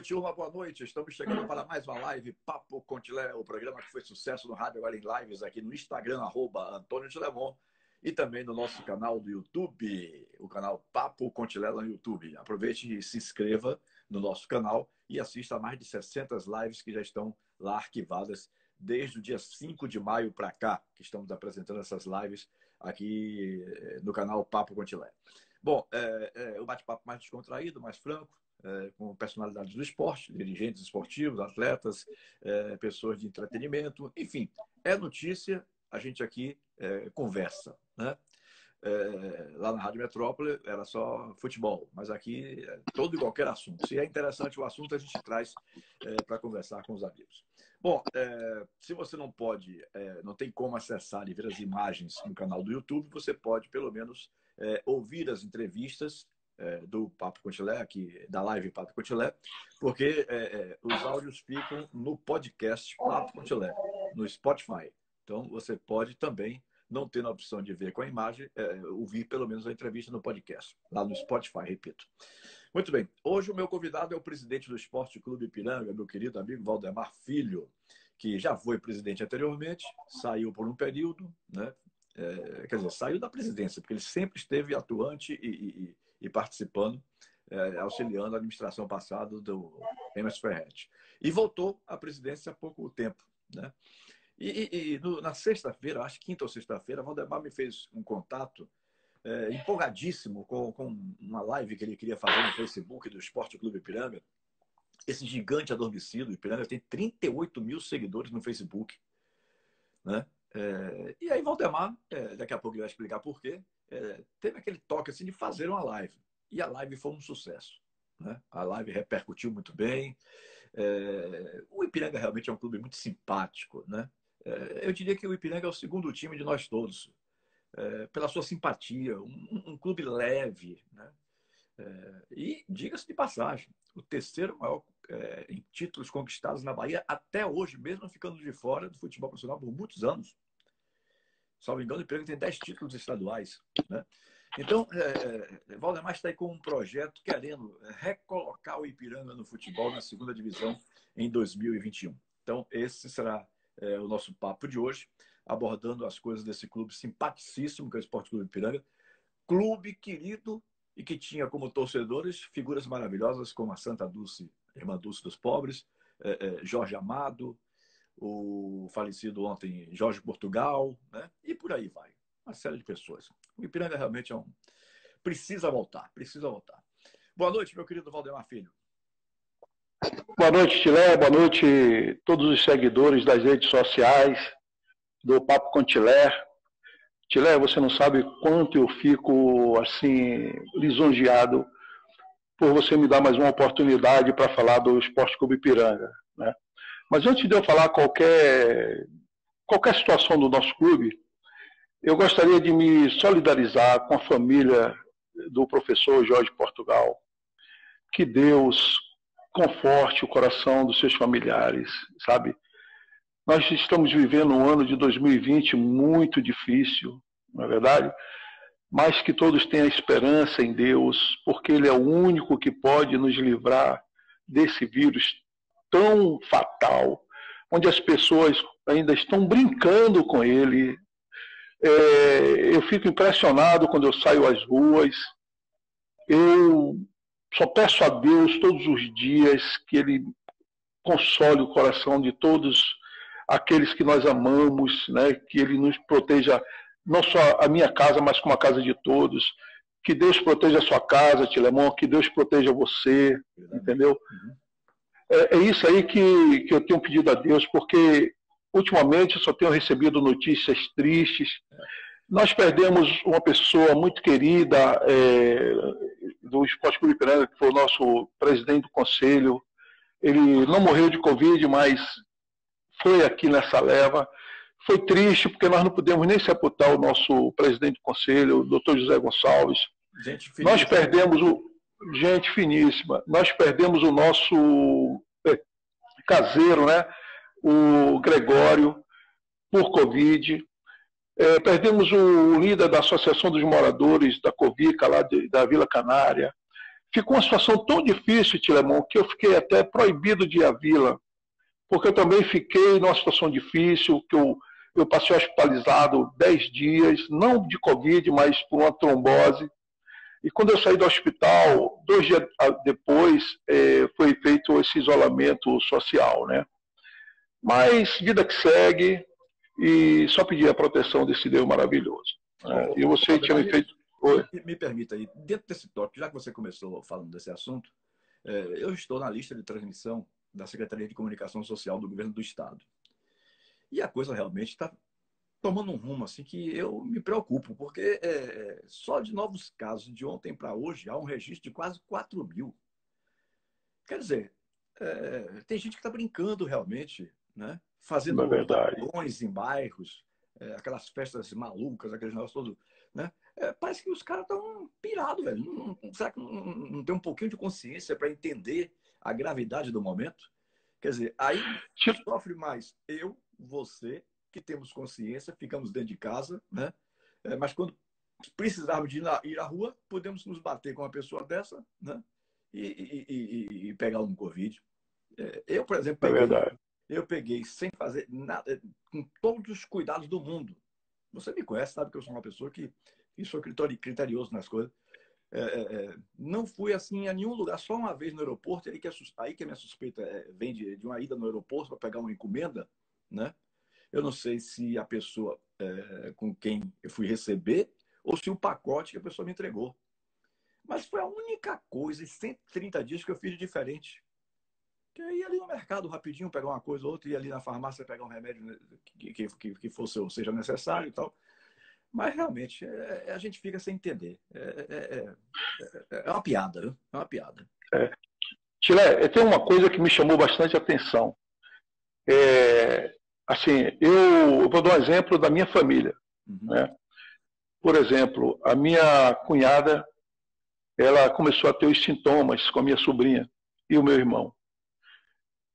noite, uma boa noite. Estamos chegando para mais uma live Papo Contilé, o programa que foi sucesso no rádio, agora em lives aqui no Instagram, arroba Antônio Tilemon, e também no nosso canal do YouTube, o canal Papo Contilé no YouTube. Aproveite e se inscreva no nosso canal e assista a mais de 60 lives que já estão lá arquivadas desde o dia 5 de maio para cá, que estamos apresentando essas lives aqui eh, no canal Papo Contilé. Bom, é, é, o bate-papo mais descontraído, mais franco, é, com personalidades do esporte, dirigentes esportivos, atletas, é, pessoas de entretenimento, enfim, é notícia, a gente aqui é, conversa. Né? Lá na Rádio Metrópole era só futebol, mas aqui é todo e qualquer assunto. Se é interessante o assunto, a gente traz para conversar com os amigos. Bom, se você não pode, não tem como acessar e ver as imagens no canal do YouTube, você pode pelo menos ouvir as entrevistas é, do Papo Contilé, aqui da live Papo Contilé, porque é, é, os áudios ficam no podcast Papo Contilé, no Spotify. Então você pode também, não tendo a opção de ver com a imagem, é, ouvir pelo menos a entrevista no podcast, lá no Spotify, repito. Muito bem, hoje o meu convidado é o presidente do Esporte Clube Piranga, meu querido amigo Valdemar Filho, que já foi presidente anteriormente, saiu por um período, né? É, quer dizer, saiu da presidência, porque ele sempre esteve atuante e, e, e participando, é, auxiliando a administração passada do Emerson Ferretti. E voltou à presidência há pouco tempo. Né? E, e no, na sexta-feira, acho que quinta ou sexta-feira, Valdemar me fez um contato é, empolgadíssimo com, com uma live que ele queria fazer no Facebook do Esporte Clube Ipiranga. Esse gigante adormecido, Ipiranga, tem 38 mil seguidores no Facebook. Né? É, e aí, Valdemar, é, daqui a pouco ele vai explicar por quê, é, teve aquele toque assim de fazer uma live. E a live foi um sucesso. Né? A live repercutiu muito bem. É, o Ipiranga realmente é um clube muito simpático. Né? É, eu diria que o Ipiranga é o segundo time de nós todos, é, pela sua simpatia, um, um clube leve. Né? e, diga-se de passagem, o terceiro maior em títulos conquistados na Bahia até hoje, mesmo ficando de fora do futebol profissional por muitos anos salvo engano, o Ipiranga tem 10 títulos estaduais. Né? Então, é, é, Valdemar está aí com um projeto querendo recolocar o Ipiranga no futebol na segunda divisão em 2021. Então, esse será é, o nosso papo de hoje, abordando as coisas desse clube simpaticíssimo, que é o Esporte Clube Ipiranga. Clube querido e que tinha como torcedores figuras maravilhosas como a Santa Dulce, Irmã Dulce dos Pobres, é, é Jorge Amado, o falecido ontem Jorge Portugal, né? e por aí vai. Uma série de pessoas. O Ipiranga realmente é um. Precisa voltar, precisa voltar. Boa noite, meu querido Valdemar Filho. Boa noite, Tilé. Boa noite todos os seguidores das redes sociais do Papo com Tilé. Tilé, você não sabe quanto eu fico assim lisonjeado por você me dar mais uma oportunidade para falar do Esporte Clube Ipiranga, né? Mas antes de eu falar qualquer, qualquer situação do nosso clube, eu gostaria de me solidarizar com a família do professor Jorge Portugal. Que Deus conforte o coração dos seus familiares, sabe? Nós estamos vivendo um ano de 2020 muito difícil, não é verdade? Mas que todos tenham esperança em Deus, porque Ele é o único que pode nos livrar desse vírus tão fatal, onde as pessoas ainda estão brincando com ele. É, eu fico impressionado quando eu saio às ruas. Eu só peço a Deus todos os dias que Ele console o coração de todos aqueles que nós amamos, né? que Ele nos proteja, não só a minha casa, mas como a casa de todos. Que Deus proteja a sua casa, Tilemon, que Deus proteja você, entendeu? Uhum. É, é isso aí que, que eu tenho pedido a Deus, porque ultimamente eu só tenho recebido notícias tristes. Nós perdemos uma pessoa muito querida é, do Esporte Clube que foi o nosso presidente do conselho. Ele não morreu de Covid, mas foi aqui nessa leva. Foi triste, porque nós não pudemos nem sepultar o nosso presidente do conselho, o doutor José Gonçalves. Gente, nós perdemos o, gente finíssima. Nós perdemos o nosso é, caseiro, né? o Gregório, por Covid. É, perdemos o líder da Associação dos Moradores da Covica, lá de, da Vila Canária. ficou uma situação tão difícil, Tilemon, que eu fiquei até proibido de ir à vila, porque eu também fiquei numa situação difícil, que eu, eu passei hospitalizado 10 dias, não de Covid, mas por uma trombose. E quando eu saí do hospital, dois dias depois, é, foi feito esse isolamento social, né? Mas vida que segue, e só pedir a proteção desse Deus maravilhoso. Né? E você tinha me feito. Oi. Me permita aí, dentro desse tópico, já que você começou falando desse assunto, é, eu estou na lista de transmissão da Secretaria de Comunicação Social do Governo do Estado. E a coisa realmente está tomando um rumo assim que eu me preocupo, porque é, só de novos casos de ontem para hoje há um registro de quase 4 mil. Quer dizer, é, tem gente que está brincando realmente, né? fazendo é em bairros, é, aquelas festas malucas, aqueles negócios todos. Né? É, parece que os caras estão pirados, velho. Não, não, será que não, não, tem um pouquinho de consciência para entender a gravidade do momento? Quer dizer, aí sofre mais eu, você, que temos consciência, ficamos dentro de casa, né? É, mas quando precisarmos de ir, na, ir à rua, podemos nos bater com uma pessoa dessa, né? E, e, e, e pegar um Covid. É, eu, por exemplo, é peguei, é eu peguei sem fazer nada, com todos os cuidados do mundo. Você me conhece, sabe que eu sou uma pessoa que, que sou criterioso nas coisas. É, é, é, não fui assim a nenhum lugar, só uma vez no aeroporto, aí que, a, aí que a minha suspeita vem de, de, uma ida no aeroporto para pegar uma encomenda, né? Eu não sei se a pessoa é, com quem eu fui receber ou se o pacote que a pessoa me entregou. Mas foi a única coisa em 130 dias que eu fiz diferente. Que eu ia ali no mercado rapidinho, pegar uma coisa ou outra, ia ali na farmácia pegar um remédio né, que, que, que, fosse ou seja necessário e tal. Mas realmente é, é, a gente fica sem entender. É, é, é, é uma piada, viu? É uma piada. É. Tem uma coisa que me chamou bastante atenção. É, assim, eu, eu, vou dar um exemplo da minha família. Uhum. Né? Por exemplo, a minha cunhada, ela começou a ter os sintomas com a minha sobrinha e o meu irmão.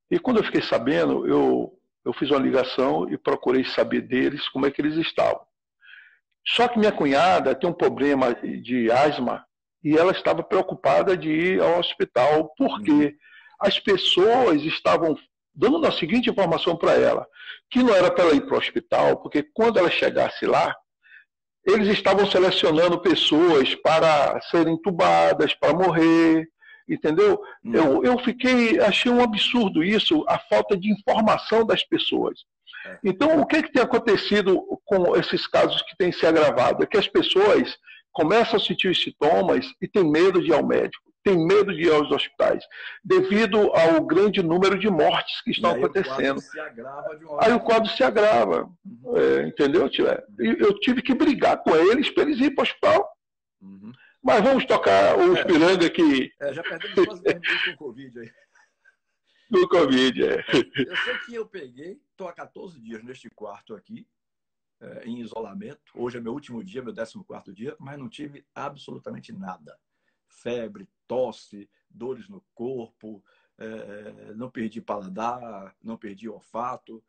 E quando eu fiquei sabendo, eu, eu fiz uma ligação e procurei saber deles como é que eles estavam. Só que minha cunhada tem um problema de asma e ela estava preocupada de ir ao hospital, porque uhum. as pessoas estavam dando a seguinte informação para ela, que não era para ela ir para o hospital, porque quando ela chegasse lá, eles estavam selecionando pessoas para serem entubadas, para morrer, entendeu? Hum. Eu, eu fiquei, achei um absurdo isso, a falta de informação das pessoas. É. Então, o que, que tem acontecido com esses casos que têm se agravado? É que as pessoas começam a sentir os sintomas e têm medo de ir ao médico, têm medo de ir aos hospitais, devido ao grande número de mortes que estão aí acontecendo. O aí o quadro se agrava, uhum. é, entendeu, Tiver? Eu tive que brigar com eles para eles irem para o hospital. Uhum. Mas vamos tocar o Espiranga que. É, já perdemos quase 10 minutos com o Covid aí. No Covid, é. Eu sei que eu peguei, estou há 14 dias neste quarto aqui, é, em isolamento. Hoje é meu último dia, meu 14 dia, mas não tive absolutamente nada. Febre, tosse, dores no corpo, é, não perdi paladar, não perdi olfato.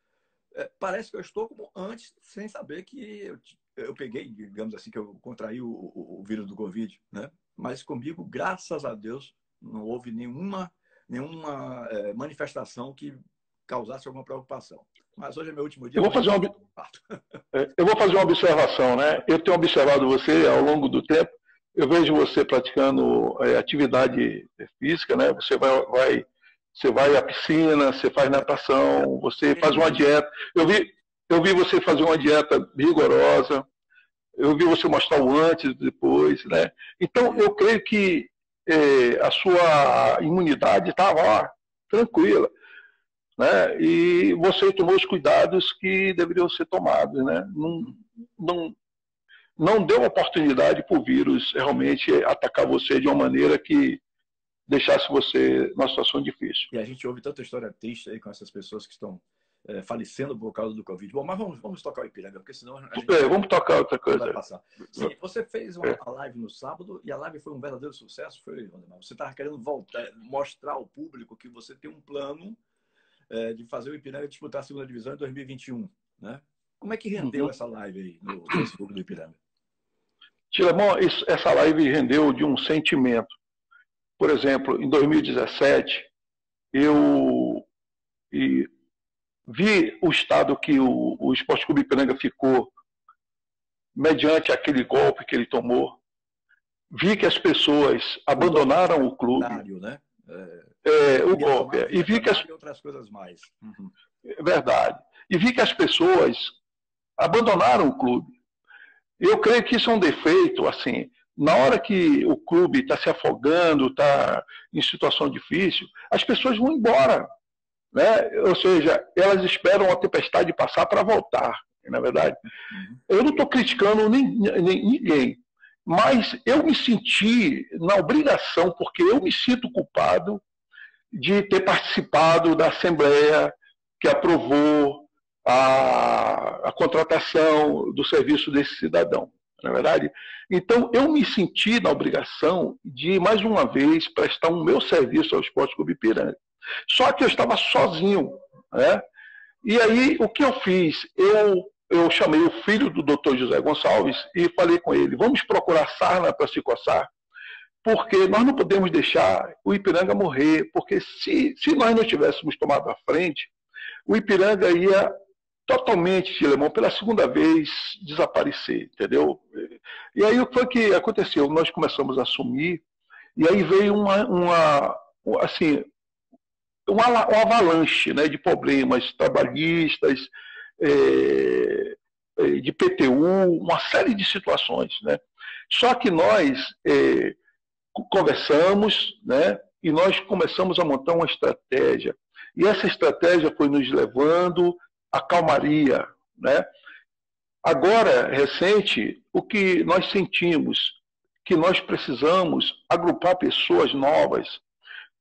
É, parece que eu estou como antes, sem saber que eu eu peguei, digamos assim, que eu contraí o, o, o, vírus do Covid, né? Mas comigo, graças a Deus, não houve nenhuma, nenhuma é, manifestação que causasse alguma preocupação. Mas hoje é meu último dia. Eu vou fazer uma, é, eu vou fazer uma observação, né? Eu tenho observado você ao longo do tempo. Eu vejo você praticando é, atividade física, né? Você vai, vai, você vai à piscina, você faz natação, você faz uma dieta. Eu vi, eu vi você fazer uma dieta rigorosa, eu vi você mostrar o antes e depois, né? Então, eu creio que é, a sua imunidade estava tranquila, né? E você tomou os cuidados que deveriam ser tomados, né? Não, não, não deu oportunidade para o vírus realmente atacar você de uma maneira que deixasse você numa situação difícil. E a gente ouve tanta história triste aí com essas pessoas que estão é, falecendo por causa do Covid. Bom, mas vamos, vamos tocar o Ipiranga, porque senão a gente é, vamos tocar outra coisa. Vai passar. Sim, você fez uma é. live no sábado e a live foi um verdadeiro sucesso, foi, Você estava querendo voltar, mostrar ao público que você tem um plano é, de fazer o Ipiranga disputar a segunda divisão em 2021, né? Como é que rendeu uhum. essa live aí no Facebook do Ipiranga? Tilemão, essa live rendeu de um sentimento. por exemplo, em 2017, eu vi o estado que o, o Esporte Clube Ipiranga ficou mediante aquele golpe que ele tomou. Vi que as pessoas abandonaram o clube. Né? É, é, o golpe. E vi que as outras coisas mais. Uhum. É verdade. E vi que as pessoas abandonaram o clube. Eu creio que isso é um defeito, assim, na hora que o clube está se afogando, está em situação difícil, as pessoas vão embora. Né? Ou seja, elas esperam a tempestade passar para voltar, na é verdade. Uhum. Eu não estou criticando nem, nem, ninguém, mas eu me senti na obrigação, porque eu me sinto culpado de ter participado da Assembleia que aprovou contratação do serviço desse cidadão na é verdade? Então, eu me senti na obrigação de, mais uma vez, prestar o um meu serviço ao Esporte Clube Ipiranga. Só que eu estava sozinho, né? E aí, o que eu fiz? Eu, eu chamei o filho do doutor José Gonçalves e falei com ele, vamos procurar sarna para se coçar, porque nós não podemos deixar o Ipiranga morrer, porque se, se nós não tivéssemos tomado a frente, o Ipiranga ia totalmente, Filemão, pela segunda vez desaparecer, entendeu? E aí o que foi que aconteceu? Nós começamos a assumir, e aí veio uma, uma assim, uma, uma avalanche né, de problemas trabalhistas, é, é de PTU, uma série de situações. Né? Só que nós é, conversamos né, e nós começamos a montar uma estratégia. E essa estratégia foi nos levando a calmaria. Né? Agora, recente, o que nós sentimos que nós precisamos agrupar pessoas novas,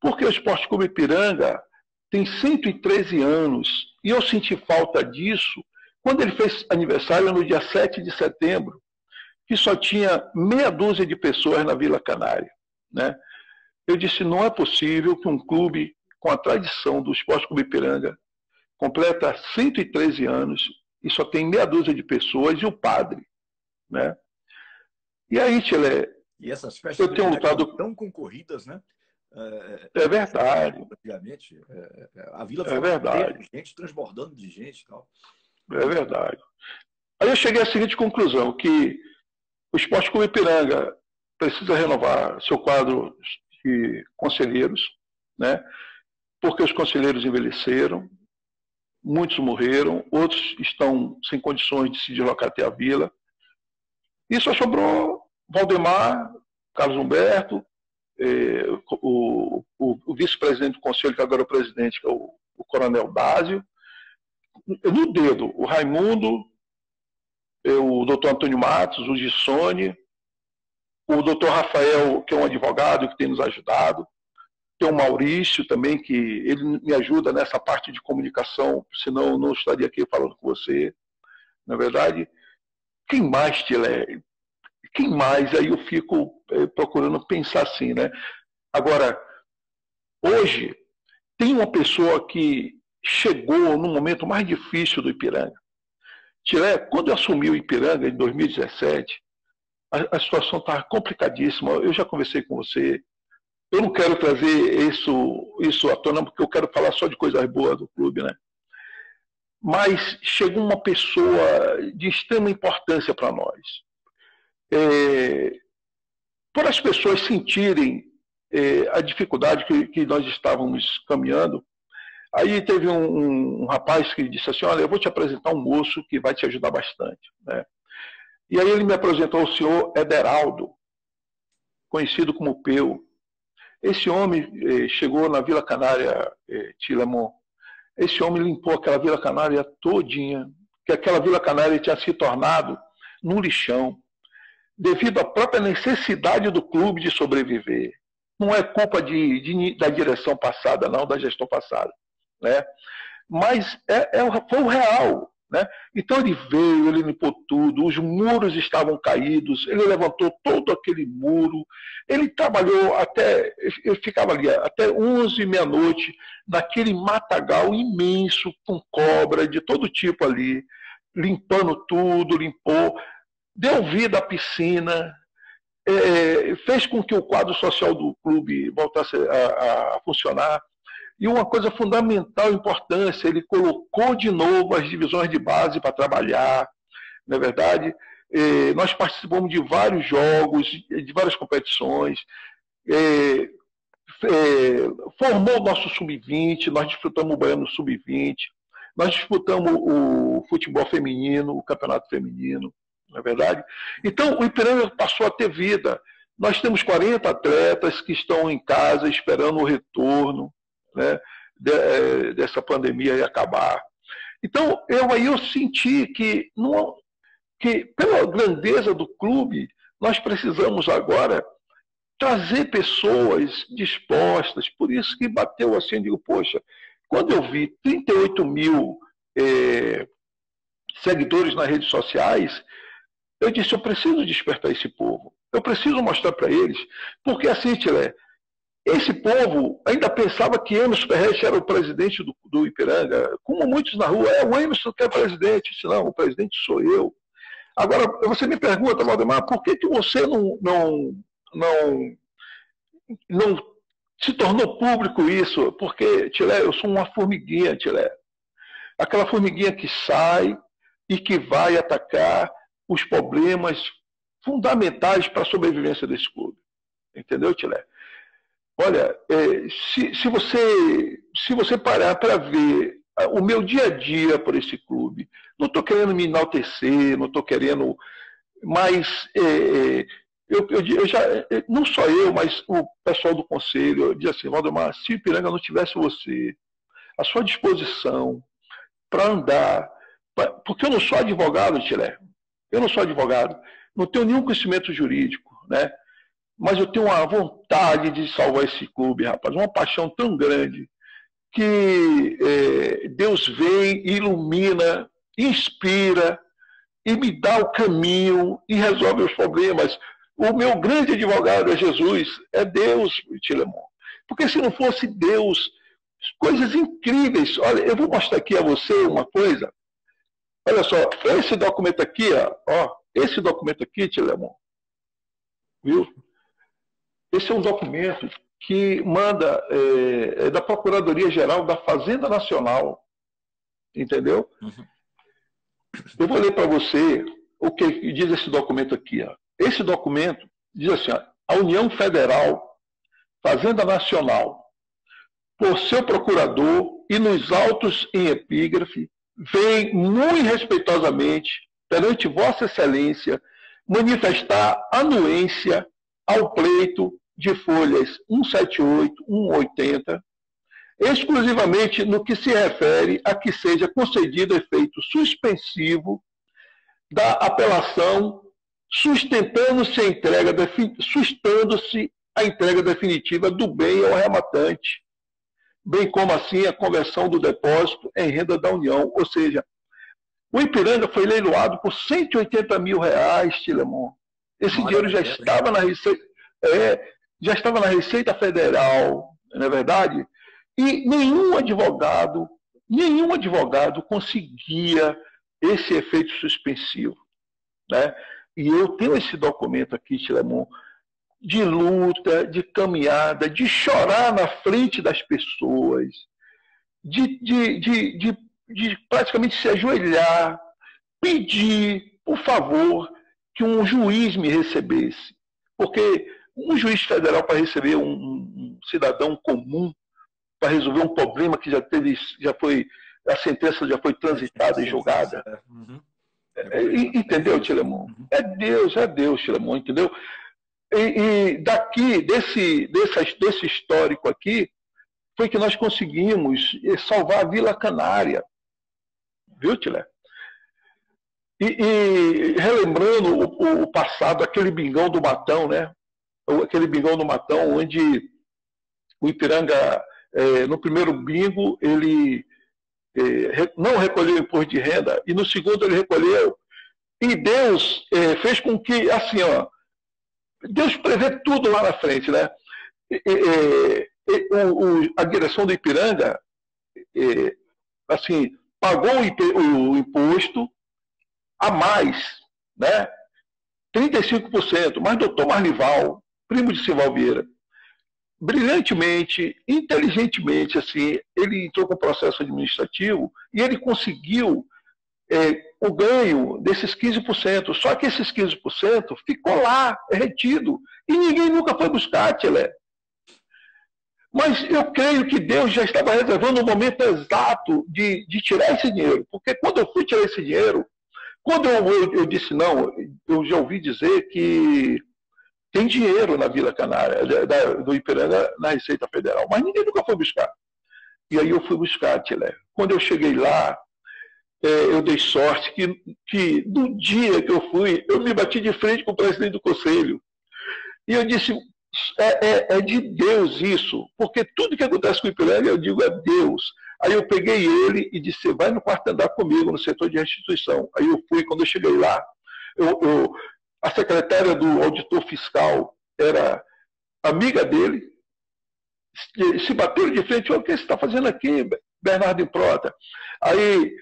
porque o Esporte Clube Ipiranga tem 113 anos e eu senti falta disso quando ele fez aniversário no dia 7 de setembro, que só tinha meia dúzia de pessoas na Vila Canária. Né? Eu disse: não é possível que um clube com a tradição do Esporte Clube Ipiranga completa 113 anos e só tem meia dúzia de pessoas e o padre. Né? E aí, Tchele, e essas festas eu tenho lutado... tão concorridas, né? É, é verdade. Obviamente, é, é, a vila é verdade. gente transbordando de gente e tal. É verdade. Aí eu cheguei à seguinte conclusão, que o Esporte Clube Ipiranga precisa renovar seu quadro de conselheiros, né? porque os conselheiros envelheceram, muitos morreram, outros estão sem condições de se deslocar até a vila. E só sobrou Valdemar, Carlos Humberto, eh, o, o, o vice-presidente do conselho, que agora é o presidente, que é o, o coronel Dásio, no dedo, o Raimundo, eh, o doutor Antônio Matos, o Gissone, o doutor Rafael, que é um advogado que tem nos ajudado, tem o Maurício também, que ele me ajuda nessa parte de comunicação, senão eu não estaria aqui falando com você. Na verdade, quem mais, Tilé? Quem mais? Aí eu fico é, procurando pensar assim, né? Agora, hoje, tem uma pessoa que chegou no momento mais difícil do Ipiranga. Tilé, quando eu assumi o Ipiranga em 2017, a, a situação estava complicadíssima. Eu já conversei com você, eu não quero trazer isso, isso à tona, porque eu quero falar só de coisas boas do clube, né? Mas chegou uma pessoa de extrema importância para nós. É, por as pessoas sentirem é, a dificuldade que, que, nós estávamos caminhando, aí teve um, um, rapaz que disse assim, olha, eu vou te apresentar um moço que vai te ajudar bastante. Né? E aí ele me apresentou o senhor Ederaldo, conhecido como Peu. Esse homem eh, chegou na Vila Canária, eh, Tilemon. Esse homem limpou aquela Vila Canária todinha, que aquela Vila Canária tinha se tornado num lixão, devido à própria necessidade do clube de sobreviver. Não é culpa de, de, da direção passada, não, da gestão passada. Né? Mas é, é, foi o real. Né? Então ele veio, ele limpou tudo, os muros estavam caídos, ele levantou todo aquele muro, ele trabalhou até, ele ficava ali até 11, meia-noite, naquele matagal imenso, com cobra de todo tipo ali, limpando tudo, limpou, deu vida à piscina, é, fez com que o quadro social do clube voltasse a, a funcionar. E uma coisa fundamental, importância, ele colocou de novo as divisões de base para trabalhar, não é verdade? É, nós participamos de vários jogos, de várias competições, é, é, formou o nosso sub-20, nós disputamos o Baiano sub-20, nós disputamos o futebol feminino, o campeonato feminino, não é verdade? Então, o Ipiranga passou a ter vida. Nós temos 40 atletas que estão em casa esperando o retorno né, de, dessa pandemia acabar. Então, eu aí eu senti que, não, que, pela grandeza do clube, nós precisamos agora trazer pessoas dispostas. Por isso que bateu assim, digo, poxa, quando eu vi 38 mil é, seguidores nas redes sociais, eu disse, eu preciso despertar esse povo. Eu preciso mostrar para eles. Porque assim, Tilé, esse povo ainda pensava que Emerson Ferreira era o presidente do, do, Ipiranga, como muitos na rua, é o Emerson que é presidente. disse, não, o presidente sou eu. Agora, você me pergunta, Valdemar, por que, que você não, não, não, não se tornou público isso? Porque, Tilé, eu sou uma formiguinha, Tilé. Aquela formiguinha que sai e que vai atacar os problemas fundamentais para a sobrevivência desse clube. Entendeu, Tilé? Olha, é, se, se, você, se você parar para ver o meu dia a dia por esse clube, não estou querendo me enaltecer, não estou querendo, mas é, é, eu, eu, eu, já, é, não só eu, mas o pessoal do conselho, diz assim, Valdemar, se Ipiranga não tivesse você, à sua disposição para andar, pra, porque eu não sou advogado, Tilé, eu não sou advogado, não tenho nenhum conhecimento jurídico, né? Mas eu tenho uma vontade de salvar esse clube, rapaz, uma paixão tão grande que é, Deus vem, ilumina, inspira e me dá o caminho e resolve os problemas. O meu grande advogado é Jesus, é Deus, Tilemon. Porque se não fosse Deus, coisas incríveis. Olha, eu vou mostrar aqui a você uma coisa. Olha só, esse documento aqui, ó, esse documento aqui, Tilemon, viu? Esse é um documento que manda é, é da Procuradoria-Geral da Fazenda Nacional, entendeu? Uhum. Eu vou ler para você o que diz esse documento aqui. Ó. Esse documento diz assim: ó, a União Federal, Fazenda Nacional, por seu procurador e nos autos em epígrafe, vem muito respeitosamente perante Vossa Excelência manifestar anuência ao pleito de folhas 178, 180, exclusivamente no que se refere a que seja concedido efeito suspensivo da apelação, sustentando-se a entrega sustando-se a entrega definitiva do bem ao rematante, bem como assim a conversão do depósito em renda da União, ou seja, o Ipiranga foi leiloado por 180 mil reais, Tilemon. Esse Olha dinheiro já estava na Receita, é, já estava na Receita Federal, não é verdade? E nenhum advogado, nenhum advogado conseguia esse efeito suspensivo. Né? E eu tenho esse documento aqui, Tilemon, de luta, de caminhada, de chorar na frente das pessoas, de, de, de, de, de praticamente se ajoelhar, pedir, por favor, que um juiz me recebesse. Porque um juiz federal para receber um, um cidadão comum para resolver um problema que já teve, já foi, a sentença já foi transitada e julgada. Uhum. É, entendeu, Tilemon? Uhum. É Deus, é Deus, Tilemon, entendeu? E, e, daqui, desse, desse, desse histórico aqui, foi que nós conseguimos salvar a Vila Canária. Viu, Tilé? E, e relembrando o, o, passado, aquele bingão do Matão, né? Aquele bingão do Matão, onde o Ipiranga, é, no primeiro bingo, ele é, não recolheu imposto de renda, e no segundo ele recolheu. E Deus é, fez com que, assim, ó, Deus prevê tudo lá na frente, né? E, o, o, a direção do Ipiranga, assim, pagou o, o imposto a mais, né? 35%. Mas doutor Marlival, primo de Sival Vieira, brilhantemente, inteligentemente, assim, ele entrou com o processo administrativo e ele conseguiu é, o ganho desses 15%. Só que esses 15% ficou lá, retido, e ninguém nunca foi buscar, Tchele. Mas eu creio que Deus já estava reservando o momento exato de, de tirar esse dinheiro. Porque quando eu fui tirar esse dinheiro, quando eu, eu, eu disse não, eu já ouvi dizer que tem dinheiro na Vila Canária, da, do Ipiranga, na Receita Federal, mas ninguém nunca foi buscar. E aí eu fui buscar, Tilé. Quando eu cheguei lá, é, eu dei sorte que, que no dia que eu fui, eu me bati de frente com o presidente do conselho. E eu disse, é, é, é de Deus isso, porque tudo que acontece com o Ipiranga, eu digo, é Deus. Aí eu peguei ele e disse, vai no quarto andar comigo, no setor de restituição. Aí eu fui, quando eu cheguei lá, eu, eu a secretária do auditor fiscal era amiga dele, se bateram de frente, o que você está fazendo aqui, Bernardo Prota? Aí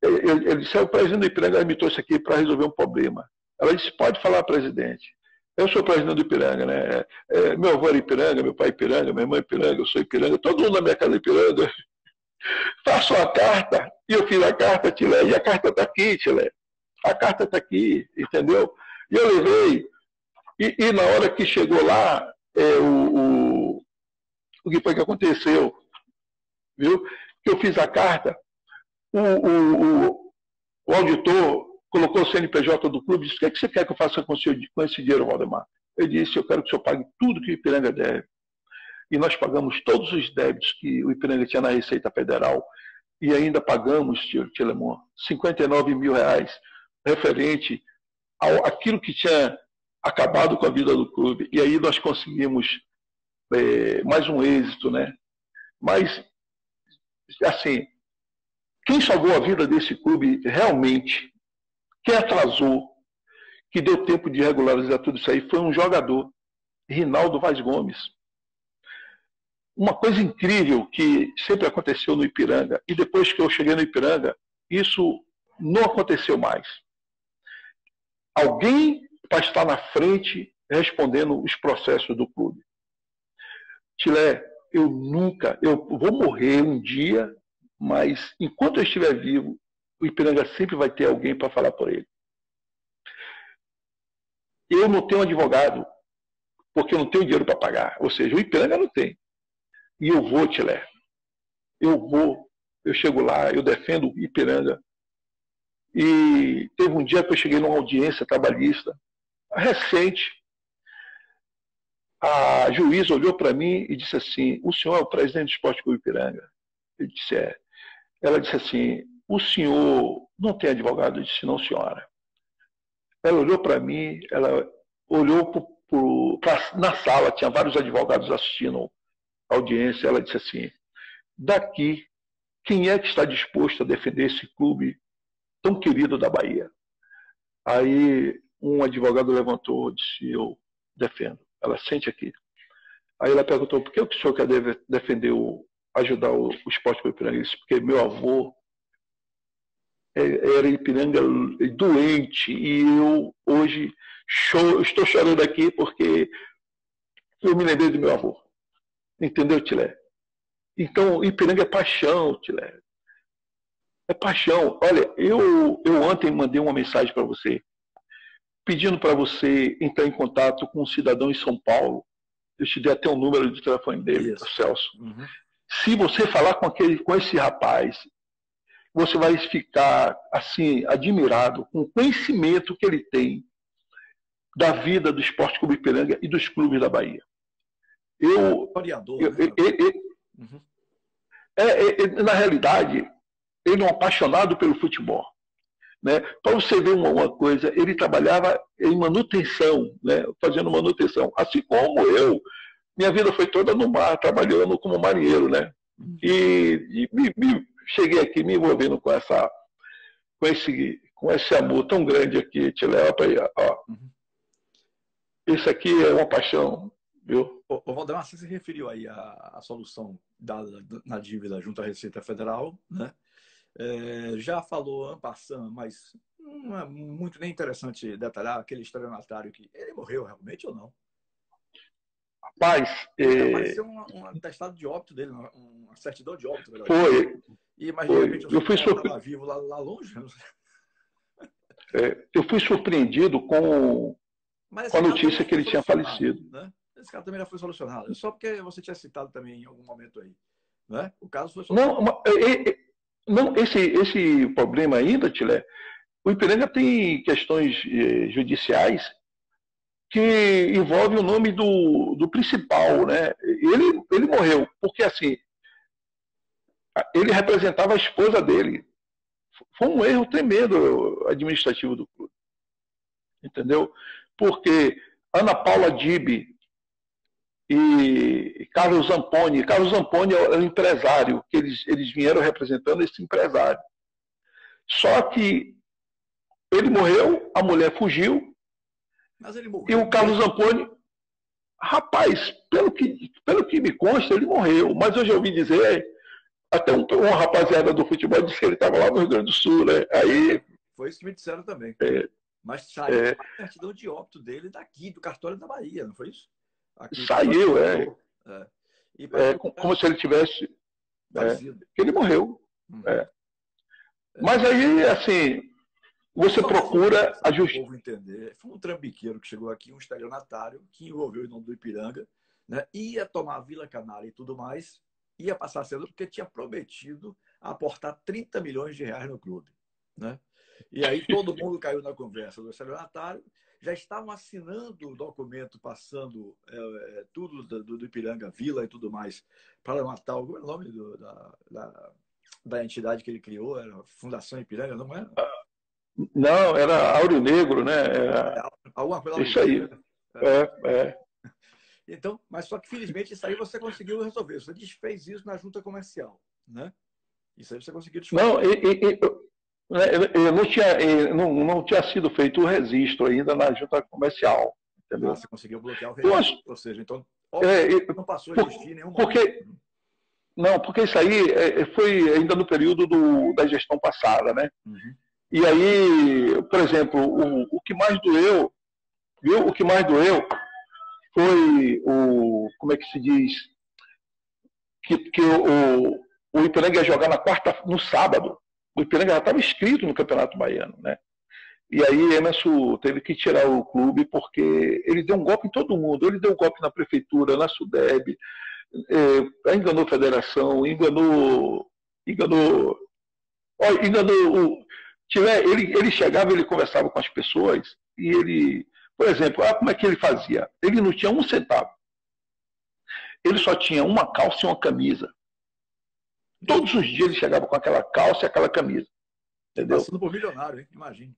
ele disse, é, o presidente do Ipiranga me trouxe aqui para resolver um problema. Ela disse, pode falar, presidente. Eu sou presidente do Ipiranga, né? É, meu avô era Ipiranga, meu pai é Ipiranga, minha mãe é Ipiranga, eu sou Ipiranga, todo mundo na minha casa é Ipiranga. Faço a carta, e eu fiz a carta, Tilé, e a carta está aqui, Tilé. A carta está aqui, entendeu? E eu levei, e, e, na hora que chegou lá, é, o, o, o que foi que aconteceu? Viu? Que eu fiz a carta, o, o, o, auditor colocou o CNPJ do clube e disse: O que, é que você quer que eu faça com, seu, com esse dinheiro, Valdemar? Eu disse: Eu quero que o senhor pague tudo que o Ipiranga deve. E nós pagamos todos os débitos que o Ipiranga tinha na Receita Federal e ainda pagamos, tio Tilemon, 59 mil reais referente aquilo que tinha acabado com a vida do clube. E aí nós conseguimos é, mais um êxito, né? Mas, assim, quem salvou a vida desse clube realmente, quem atrasou, que deu tempo de regularizar tudo isso aí, foi um jogador, Rinaldo Vaz Gomes. Uma coisa incrível que sempre aconteceu no Ipiranga, e depois que eu cheguei no Ipiranga, isso não aconteceu mais alguém para estar na frente respondendo os processos do clube. Tilé, eu nunca, eu vou morrer um dia, mas enquanto eu estiver vivo, o Ipiranga sempre vai ter alguém para falar por ele. Eu não tenho advogado, porque eu não tenho dinheiro para pagar. Ou seja, o Ipiranga não tem. E eu vou, Tilé. Eu vou, eu chego lá, eu defendo o Ipiranga e teve um dia que eu cheguei numa audiência trabalhista, recente. A juíza olhou para mim e disse assim: O senhor é o presidente do Esporte Clube Ipiranga? Eu disse: É. Ela disse assim: O senhor não tem advogado? Eu disse: Não, senhora. Ela olhou para mim, ela olhou pro, pro, pra, na sala, tinha vários advogados assistindo a audiência. Ela disse assim: Daqui, quem é que está disposto a defender esse clube tão querido da Bahia. Aí um advogado levantou e disse: Eu defendo. Ela sente aqui. Aí ela perguntou: por que o senhor quer defender o, ajudar o, o esporte? Disse, porque meu avô é, era Ipiranga doente e eu hoje estou chorando aqui porque eu me lembrei do meu avô. Entendeu, Tilé? Então, Ipiranga é paixão, Tilé. É paixão. Olha, eu, eu ontem mandei uma mensagem para você, pedindo para você entrar em contato com um cidadão em São Paulo. Eu te dei até o número de telefone dele, Isso. Celso. Uhum. Se você falar com, aquele, com esse rapaz, você vai ficar assim admirado com o conhecimento que ele tem da vida do Esporte Clube Ipiranga e dos clubes da Bahia. Eu, eu, né? eu, eu uhum. é, é, na realidade, ele é um apaixonado pelo futebol. Né? Para você ver uma, uma, coisa, ele trabalhava em manutenção, né? fazendo manutenção, assim como eu. Minha vida foi toda no mar, trabalhando como marinheiro, né? E, e me, me, cheguei aqui me envolvendo com essa, com esse, com esse amor tão grande aqui, te leva para ó. Uhum. Isso aqui é uma paixão, viu? O, o Valdemar, você se referiu aí à, à solução dada na dívida junto à Receita Federal, né? É, já falou Ampassan, mas não é muito nem interessante detalhar aquele estelionatário que ele morreu realmente ou não. Rapaz, é... apareceu um, um atestado de óbito dele, uma certidão de óbito. Foi. E, mas, foi. Repente, eu fui surpreendido. vivo lá, lá longe. É, eu fui surpreendido com, com a notícia que ele tinha falecido. Né? Esse caso também já foi solucionado. Só porque você tinha citado também em algum momento aí. Né? O caso foi solucionado. Não, é, é, não esse, esse problema ainda, Tilé, o Ipiranga tem questões eh, judiciais que envolvem o nome do, do principal, né? Ele, ele morreu, porque assim, ele representava a esposa dele. Foi um erro tremendo administrativo do clube. Entendeu? Porque Ana Paula Dibi e Carlos Zamponi, Carlos Zamponi era o empresário, que eles, eles vieram representando esse empresário. Só que ele morreu, a mulher fugiu, e o Carlos Zamponi, rapaz, pelo que, pelo que me consta, ele morreu, mas eu já ouvi dizer até um, uma rapaziada do futebol disse que ele estava lá no Rio Grande do Sul, né? Aí. Foi isso que me disseram também. É, Mas saiu é, a certidão de óbito dele daqui, do cartório da Bahia, não foi isso? Saiu, é. é. é como se ele tivesse. É, ele morreu. Uhum. É. Mas aí, assim, você procura a justiça. entender. Foi um trambiqueiro que chegou aqui, um estelionatário, que envolveu o nome do Ipiranga, né? ia tomar a Vila Canária e tudo mais, ia passar cedo porque tinha prometido aportar 30 milhões de reais no clube. Né? E aí todo mundo caiu na conversa do estelionatário, já estavam assinando o documento, passando é, é, tudo do, do, Ipiranga, Vila e tudo mais, para matar o, o nome do, da, da, da, entidade que ele criou, era Fundação Ipiranga, não era? Não, era Áureo Negro, né? Era... Alguma coisa Isso aí. É, é. Então, mas só que felizmente isso aí você conseguiu resolver. Você desfez isso na junta comercial, né? Isso aí você conseguiu desfazer. Não, e, e, não tinha, não, não tinha sido feito o registro ainda na junta comercial. Entendeu? Ah, você conseguiu bloquear o registro, ou seja, então é, não passou a existir nenhum porque, Não, porque isso aí é, é, foi ainda no período do, da gestão passada, né? Uhum. E aí, por exemplo, o, o que mais doeu, viu? O que mais doeu foi o. Como é que se diz? Que, que o, o Ipiranga ia jogar na quarta, no sábado. O Ipiranga já estava inscrito no Campeonato Baiano, né? E aí Emerson teve que tirar o clube porque ele deu um golpe em todo mundo. Ele deu um golpe na prefeitura, na Sudeb, é, enganou a federação, enganou. enganou. Enganou o. Tiver, ele, ele chegava, ele conversava com as pessoas e ele por exemplo, ah, como é que ele fazia? Ele não tinha um centavo. Ele só tinha uma calça e uma camisa. Todos os dias ele chegava com aquela calça e aquela camisa. Entendeu? Passando por milionário, hein? Imagine.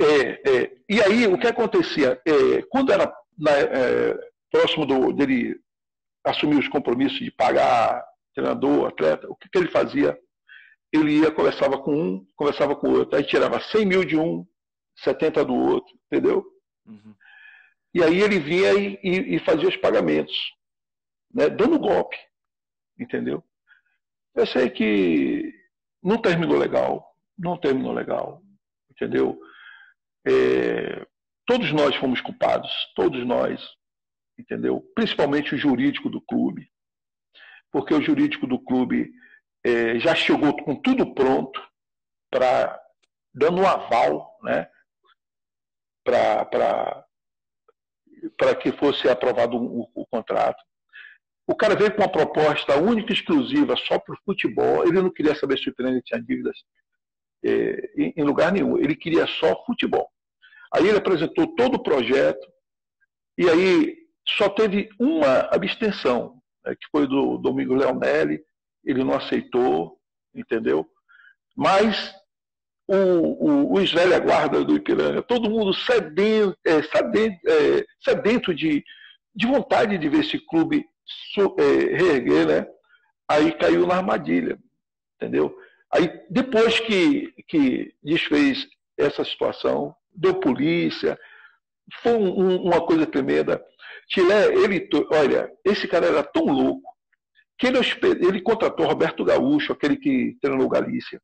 É, é. E aí, o que acontecia? É, quando era na, é, próximo do, dele assumir os compromissos de pagar treinador, atleta, o que, que ele fazia? Ele ia, conversava com um, conversava com o outro, aí tirava 100 mil de um, 70 do outro, entendeu? Uhum. E aí ele vinha e, e, e, fazia os pagamentos, né, dando golpe, entendeu? Eu sei que não terminou legal, não terminou legal, entendeu? É, todos nós fomos culpados, todos nós, entendeu? Principalmente o jurídico do clube, porque o jurídico do clube é, já chegou com tudo pronto para dando um aval, né? para que fosse aprovado o, o, contrato. O cara veio com uma proposta única e exclusiva só para o futebol. Ele não queria saber se o Ipiranga tinha dívidas é, em, lugar nenhum. Ele queria só futebol. Aí ele apresentou todo o projeto e aí só teve uma abstenção, né, que foi do Domingo Leonelli. Ele não aceitou, entendeu? Mas o, o, o Israel Guarda do Ipiranga, todo mundo sedento, é, sedento, é, sedento de, de vontade de ver esse clube reerguer, né? Aí caiu na armadilha, entendeu? Aí depois que, que desfez essa situação, deu polícia, foi um, uma coisa tremenda. Tilé, ele, olha, esse cara era tão louco que ele, ele contratou Roberto Gaúcho, aquele que treinou Galícia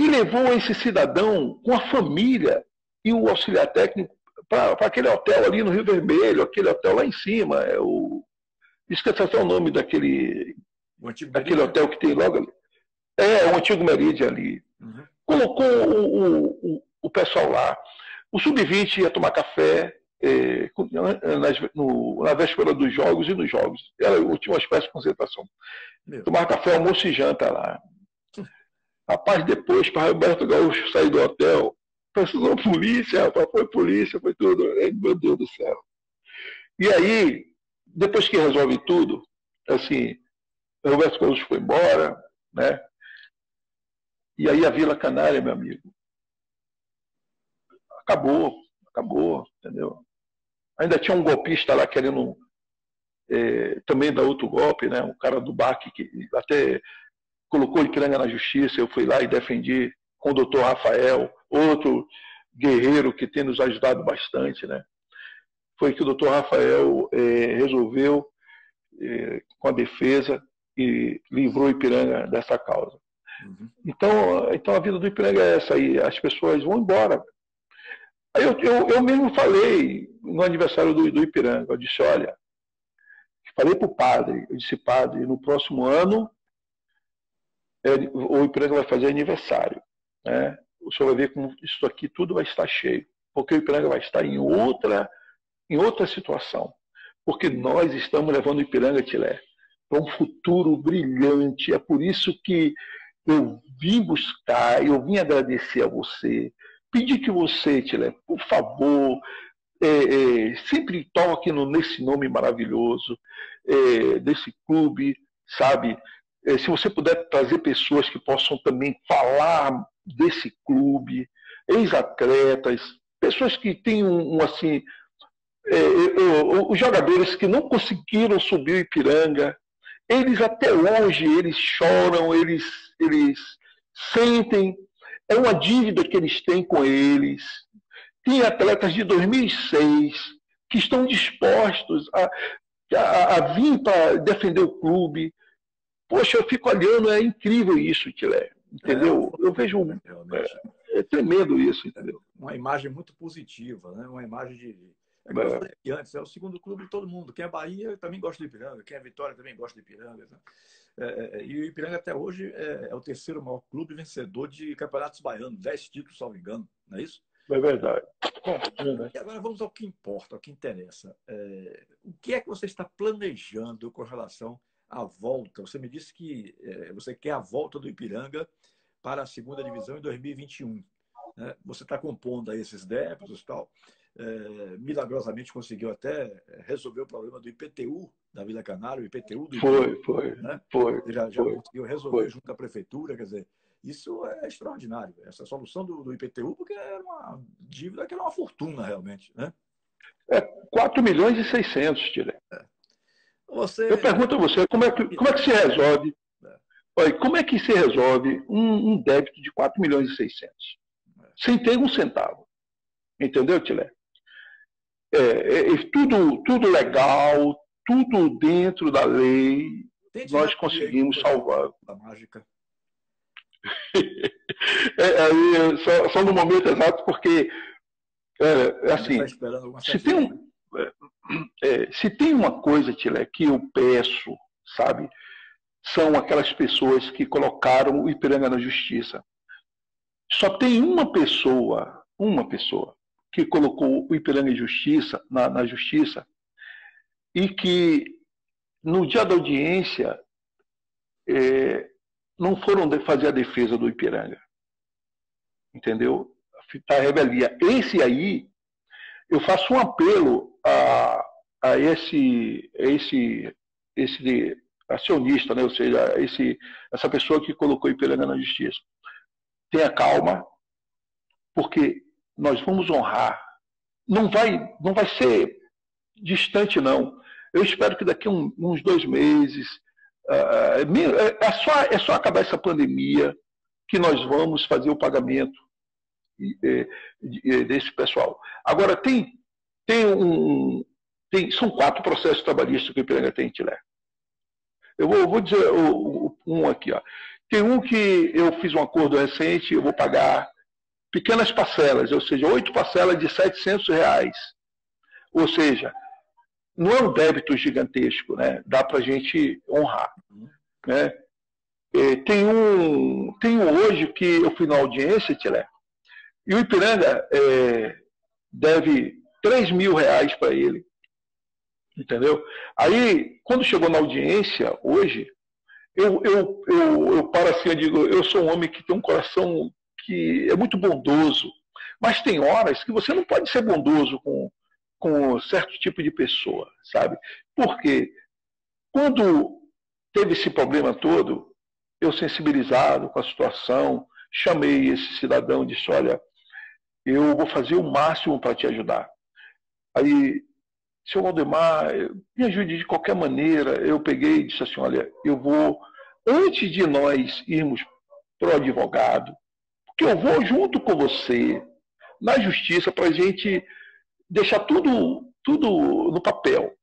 e levou esse cidadão com a família e o auxiliar técnico para aquele hotel ali no Rio Vermelho, aquele hotel lá em cima, é o esqueci até o nome daquele daquele hotel que tem logo ali. É, o antigo Meridian ali. Uhum. Colocou o, o, o, pessoal lá. O Sub-20 ia tomar café é, na, no, na véspera dos jogos e nos jogos. Era a última espécie de concentração. Meu. Tomar café, almoço e janta lá. Rapaz, depois, para Roberto Gaúcho sair do hotel, precisou polícia, rapaz, foi polícia, foi tudo. Meu Deus do céu. E aí, depois que resolve tudo, assim, Roberto Gaúcho foi embora, né? E aí a Vila Canária, meu amigo, acabou, acabou, entendeu? Ainda tinha um golpista lá querendo é, também dar outro golpe, né? Um cara do BAC que até colocou Ipiranga na justiça, eu fui lá e defendi com o doutor Rafael, outro guerreiro que tem nos ajudado bastante, né? Foi que o doutor Rafael é, resolveu, é, com a defesa, e livrou Ipiranga dessa causa. Uhum. Então, então a vida do Ipiranga é essa aí, as pessoas vão embora. Aí eu, eu, eu mesmo falei no aniversário do, do Ipiranga, eu disse, olha, falei para o padre, eu disse, padre, no próximo ano é, o Ipiranga vai fazer aniversário. Né? O senhor vai ver como isso aqui tudo vai estar cheio, porque o Ipiranga vai estar em outra, em outra situação. Porque nós estamos levando Ipiranga, Tilé, para um futuro brilhante. É por isso que eu vim buscar, eu vim agradecer a você, pedir que você, Tilé, por favor, é, é, sempre toque no, nesse nome maravilhoso, é, desse clube, sabe? É, se você puder trazer pessoas que possam também falar desse clube, ex-atletas, pessoas que têm um, um assim, os jogadores que não conseguiram subir o Ipiranga, eles até hoje eles choram, eles, eles sentem, é uma dívida que eles têm com eles. Tem atletas de 2006 que estão dispostos a, a, a vir para defender o clube. Poxa, eu fico olhando, é incrível isso, Tilé. Entendeu? É, eu vejo. É, é, tremendo isso, entendeu? Uma imagem muito positiva, né? uma imagem de é que eu falei antes, é o segundo clube de todo mundo. Quem é Bahia também gosta do Ipiranga, quem é Vitória também gosta do Ipiranga. Né? É, é, é, e o Ipiranga até hoje é, é, o terceiro maior clube vencedor de campeonatos baianos, dez títulos, salvo engano, não é isso? É verdade. Bom, e agora vamos ao que importa, ao que interessa. o que é que você está planejando com relação à volta? Você me disse que você quer a volta do Ipiranga para a segunda divisão em 2021. Né? Você está compondo aí esses débitos e tal é, milagrosamente conseguiu até resolver o problema do IPTU da Vila Canário, o IPTU do Foi, IPTU, foi, né? foi. Já, já foi, conseguiu resolver foi. junto à prefeitura, quer dizer, isso é extraordinário, essa solução do, do IPTU, porque era uma dívida que era uma fortuna realmente, né? É 4 milhões e 600, Tire. É. Você... Eu pergunto a você, como é que, como é que se resolve? É. Olha, como é que se resolve um, um débito de 4 milhões e 600? É. Sem ter um centavo. Entendeu, Tilé? É, é, é, tudo, tudo legal, tudo dentro da lei, nós conseguimos aí, salvar. A mágica. é, é, só, só, no momento exato, porque é, é assim, tá se tem, um, se tem uma coisa, Tilé, que eu peço, sabe, são aquelas pessoas que colocaram o Ipiranga na justiça. Só tem uma pessoa, uma pessoa, que colocou o Ipiranga em justiça, na, na justiça, e que no dia da audiência é, não foram fazer a defesa do Ipiranga. Entendeu? A revelia. Esse aí, eu faço um apelo a, a esse, a esse, esse acionista, né? ou seja, esse, essa pessoa que colocou o Ipiranga na justiça. Tenha calma, porque nós vamos honrar. Não vai, não vai ser distante, não. Eu espero que daqui um, uns dois meses, uh, é, só, é só acabar essa pandemia que nós vamos fazer o pagamento desse pessoal. Agora, tem, tem um. Tem, são quatro processos trabalhistas que o Ipiranga tem em Tilé. Eu vou, vou dizer um aqui. Ó. Tem um que eu fiz um acordo recente, eu vou pagar pequenas parcelas, ou seja, oito parcelas de 700 reais. Ou seja, não é um débito gigantesco, né? Dá para a gente honrar. Né? É, tem, um, tem um hoje que eu fui na audiência, Tilé, e o Ipiranga é, deve 3 mil reais para ele. Entendeu? Aí, quando chegou na audiência, hoje, eu, eu, eu, eu paro assim, eu digo, eu sou um homem que tem um coração que é muito bondoso, mas tem horas que você não pode ser bondoso com, com certo tipo de pessoa, sabe? Porque quando teve esse problema todo, eu sensibilizado com a situação, chamei esse cidadão e disse: Olha, eu vou fazer o máximo para te ajudar. Aí, seu Valdemar, me ajude de qualquer maneira. Eu peguei e disse assim: Olha, eu vou, antes de nós irmos para o advogado, porque eu vou junto com você na justiça para a gente deixar tudo, tudo no papel.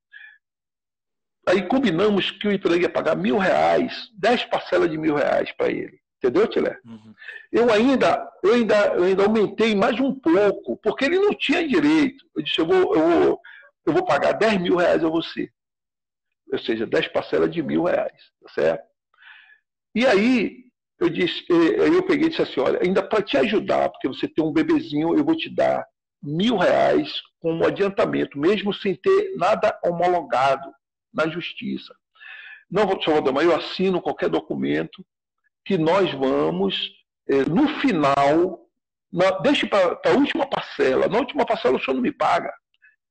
Aí combinamos que o Ipiranga ia pagar mil reais, dez parcelas de mil reais para ele. Entendeu, Tilé? Uhum. Eu, ainda, eu, ainda, eu ainda aumentei mais um pouco, porque ele não tinha direito. Eu disse, eu vou, eu vou, eu vou pagar dez mil reais a você. Ou seja, dez parcelas de mil reais. Tá certo? E aí, eu disse, aí eu peguei e disse assim, olha, ainda para te ajudar, porque você tem um bebezinho, eu vou te dar mil reais como adiantamento, mesmo sem ter nada homologado na justiça. Não, senhor Valdemar, eu assino qualquer documento que nós vamos, é, no final, na, deixe para a última parcela. Na última parcela o senhor não me paga.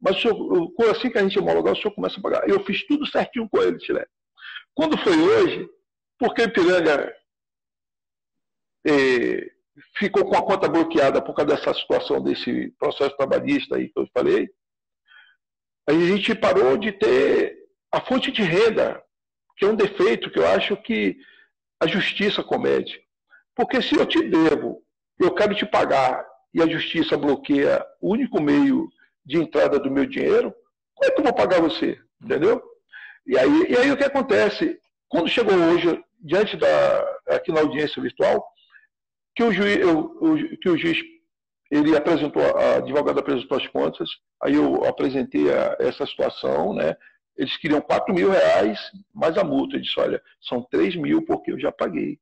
Mas senhor, assim que a gente homologar, o senhor começa a pagar. Eu fiz tudo certinho com ele, Tilé. Quando foi hoje, porque Ipiranga é, ficou com a conta bloqueada por causa dessa situação, desse processo trabalhista aí que eu falei, a gente parou de ter a fonte de renda, que é um defeito que eu acho que a justiça comete. Porque se eu te devo, eu quero te pagar, e a justiça bloqueia o único meio de entrada do meu dinheiro, como é que eu vou pagar você? Entendeu? E aí, e aí o que acontece? Quando chegou hoje, diante da, aqui na audiência virtual, que o juiz, eu, que o juiz ele apresentou, a advogada apresentou as contas, aí eu apresentei a, essa situação, né? Eles queriam 4 mil reais mais a multa. Eu disse, olha, são 3 mil porque eu já paguei.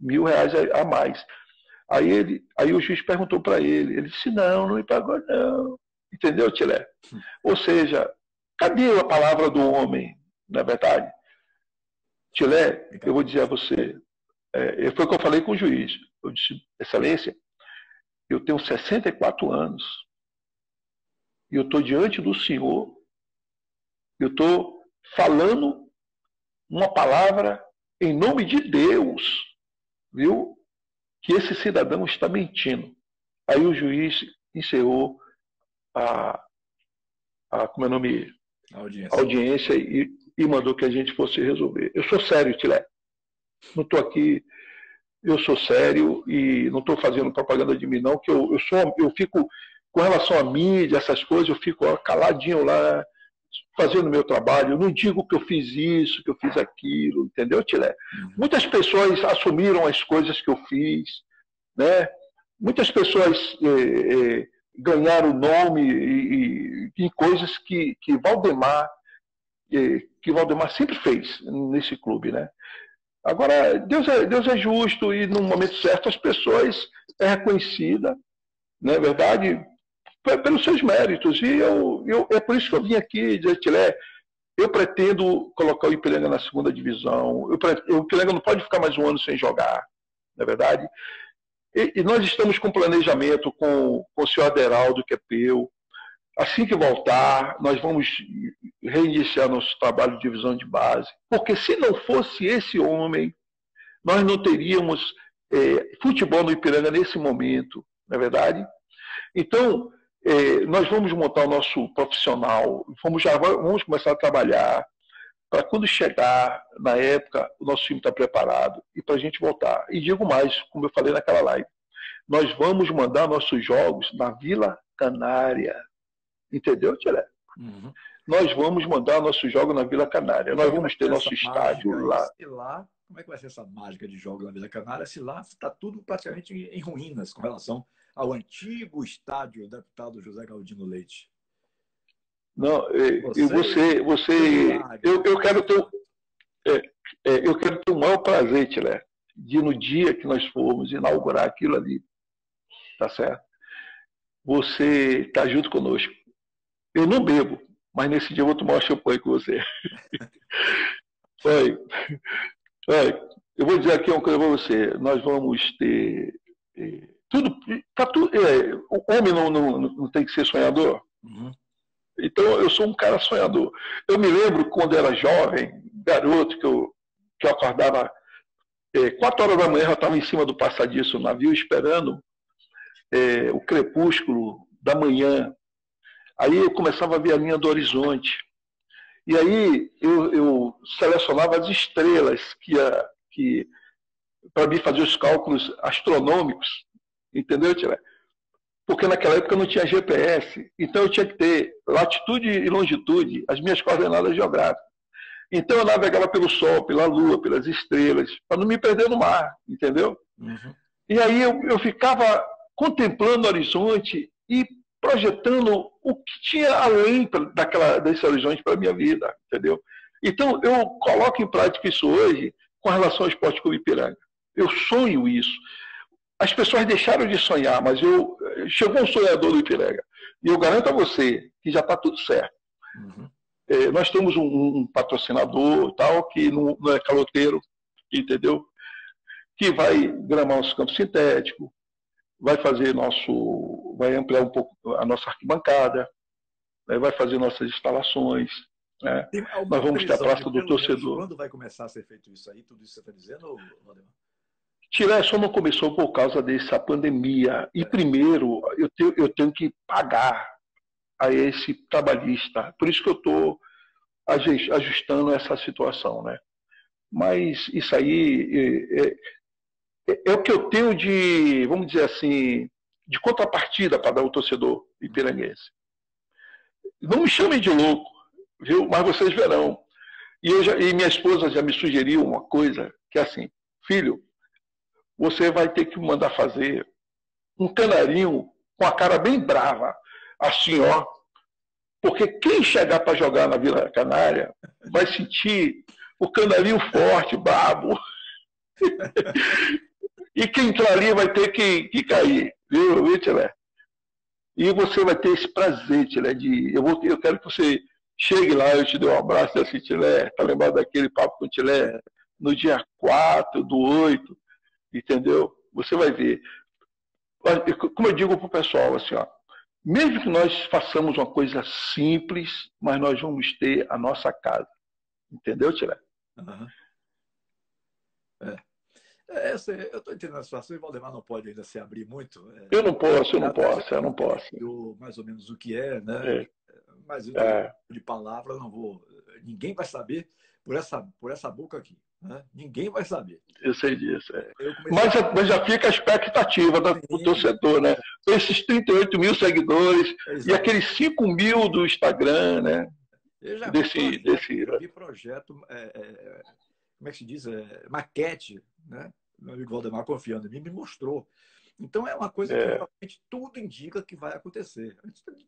Mil reais a mais. Aí, ele, aí o juiz perguntou para ele. Ele disse, não, não me pagou não. Entendeu, Tilé? Ou seja, cadê a palavra do homem, na é verdade? Tilé, eu vou dizer a você, é, foi o que eu falei com o juiz. Eu disse, excelência, eu tenho 64 anos e eu estou diante do senhor, eu estou falando uma palavra em nome de Deus, viu? Que esse cidadão está mentindo. Aí o juiz encerrou a, a como é o nome? A audiência, a audiência e, e mandou que a gente fosse resolver. Eu sou sério, Tilé. Não estou aqui eu sou sério e não estou fazendo propaganda de mim, não, que eu, eu, sou, eu fico, com relação à mídia, essas coisas, eu fico caladinho lá, fazendo o meu trabalho. Eu não digo que eu fiz isso, que eu fiz aquilo, entendeu, Tilé? Uhum. Muitas pessoas assumiram as coisas que eu fiz, né? Muitas pessoas é, é, ganharam nome em coisas que, que Valdemar é, que Valdemar sempre fez nesse clube, né? Agora, Deus é, Deus é justo e no momento certo as pessoas é reconhecida, não é verdade? Pelos seus méritos. E eu, eu, é por isso que eu vim aqui dizer, Tilé, eu pretendo colocar o Ipiranga na segunda divisão. Eu, o Ipiranga não pode ficar mais um ano sem jogar, não é verdade? E, e nós estamos com planejamento com, com o senhor Aderaldo, que é peu, Assim que voltar, nós vamos reiniciar nosso trabalho de divisão de base, porque se não fosse esse homem, nós não teríamos é, futebol no Ipiranga nesse momento, não é verdade? Então, é, nós vamos montar o nosso profissional, vamos, já vamos começar a trabalhar para quando chegar na época, o nosso time está preparado e para a gente voltar. E digo mais, como eu falei naquela live, nós vamos mandar nossos jogos na Vila Canária. Entendeu, Tiré? Uhum. Nós vamos mandar nosso jogo na Vila Canária. Nós vamos ter nosso estádio lá. lá. Como é que vai ser essa mágica de jogos na Vila Canária se lá está tudo praticamente em ruínas com relação ao antigo estádio deputado José Galdino Leite? Não, e você, você, eu, eu quero ter, é, é, eu quero ter o maior prazer, Tilé, de no dia que nós formos inaugurar aquilo ali, tá certo? Você tá junto conosco. Eu não bebo, mas nesse dia eu vou tomar uma champanhe com você. Olha, olha, eu vou dizer aqui uma coisa para você. Nós vamos ter é, tudo, tá tudo é, o homem não, não, não tem que ser sonhador. Uhum. Então eu sou um cara sonhador. Eu me lembro quando era jovem, garoto, que eu, que eu acordava é, quatro horas da manhã, eu estava em cima do passadiço, no navio, esperando é, o crepúsculo da manhã. Aí eu começava a ver a linha do horizonte. E aí eu, eu selecionava as estrelas que, que para mim fazer os cálculos astronômicos, entendeu, Tia? Porque naquela época não tinha GPS, então eu tinha que ter latitude e longitude, as minhas coordenadas geográficas. Então eu navegava pelo Sol, pela Lua, pelas estrelas, para não me perder no mar, entendeu? Uhum. E aí eu, eu ficava contemplando o horizonte e projetando o que tinha além daquela, desse horizonte para a minha vida, entendeu? Então eu coloco em prática isso hoje com relação ao esporte clube Ipiranga. Eu sonho isso. As pessoas deixaram de sonhar, mas eu chegou um sonhador do Ipiranga. E eu garanto a você que já está tudo certo. Uhum. É, nós temos um, um, patrocinador tal que não, não, é caloteiro, entendeu? Que vai gramar nosso campo sintético, vai fazer nosso, vai ampliar um pouco a nossa arquibancada, né? vai fazer nossas instalações. Né? Nós vamos ter a praça do torcedor. Quando vai começar a ser feito isso aí? Tudo isso que você está dizendo, Valdemar? Tiré só não começou por causa dessa pandemia. E primeiro, eu tenho, eu tenho que pagar a esse trabalhista. Por isso que eu estou ajustando essa situação, né? Mas isso aí é, é, o que eu tenho de, vamos dizer assim, de contrapartida para dar ao torcedor ipiranguense. Não me chamem de louco, viu? Mas vocês verão. E, já, e minha esposa já me sugeriu uma coisa que é assim, filho, você vai ter que mandar fazer um canarinho com a cara bem brava, assim, ó. Porque quem chegar para jogar na Vila Canária vai sentir o canarinho forte, brabo. e quem entrar ali vai ter que, que cair, viu, viu Tilé? E você vai ter esse prazer, Tilé, de. Eu, vou, eu quero que você chegue lá, eu te dê um abraço assim, Tilé, tá lembrado daquele papo com o Tilé? No dia 4 do 8, entendeu? Você vai ver. Como eu digo para o pessoal, assim, ó, mesmo que nós façamos uma coisa simples, mas nós vamos ter a nossa casa. Entendeu, Tiré? Uhum. É. É, eu estou entendendo a situação e o Valdemar não pode ainda se abrir muito. É, eu não posso, eu não posso, eu não posso. Eu, mais ou menos o que é, né? É. Mas é. de palavra não vou. Ninguém vai saber por essa, por essa boca aqui. Né? Ninguém vai saber. Eu sei disso. É. Mas, já, mas, já fica a expectativa do, do torcedor, né? Esses 38 mil seguidores Exato. e aqueles 5 mil do Instagram, né? Eu já desse, vi projeto, desse... Eu vi projeto é, é, como é que se diz? É, maquete, né? Meu amigo Valdemar, confiando em mim, me mostrou. Então é uma coisa que é. realmente tudo indica que vai acontecer.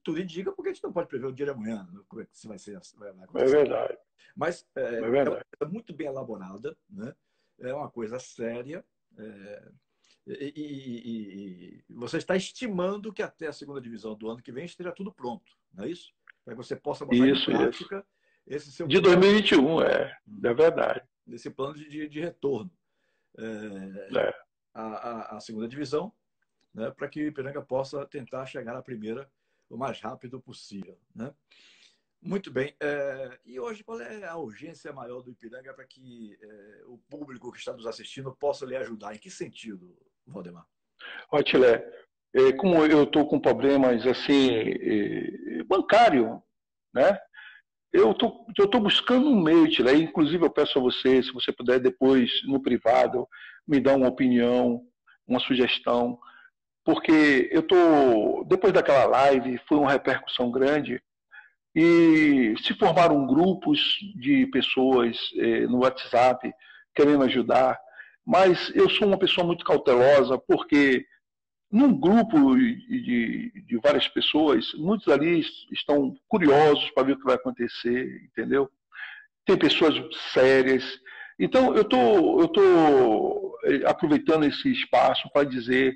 Tudo indica porque a gente não pode prever o dia de amanhã, né? como é que se vai ser. Vai é verdade. Mas é, é, é verdade. é muito bem elaborada, né? é uma coisa séria. É, e, e, e, você está estimando que até a segunda divisão do ano que vem esteja tudo pronto, não é isso? Para que você possa botar isso, em prática isso. esse seu De 2021, é, é verdade. Esse plano de, de, de retorno. É, é. A, a, segunda divisão, né, para que o Ipiranga possa tentar chegar à primeira o mais rápido possível. Né? Muito bem. É, e hoje, qual é a urgência maior do Ipiranga para que é, o público que está nos assistindo possa lhe ajudar? Em que sentido, Valdemar? Olha, Tilé, como eu estou com problemas assim, bancário, né? Eu tô, estou buscando um meio, Tilé. Inclusive, eu peço a você, se você puder depois, no privado, me dar uma opinião, uma sugestão, porque eu tô depois daquela live foi uma repercussão grande. E se formaram grupos de pessoas eh, no WhatsApp querendo ajudar, mas eu sou uma pessoa muito cautelosa, porque num grupo de, de, várias pessoas, muitos ali estão curiosos para ver o que vai acontecer, entendeu? Tem pessoas sérias. Então, eu tô, estou tô eh, aproveitando esse espaço para dizer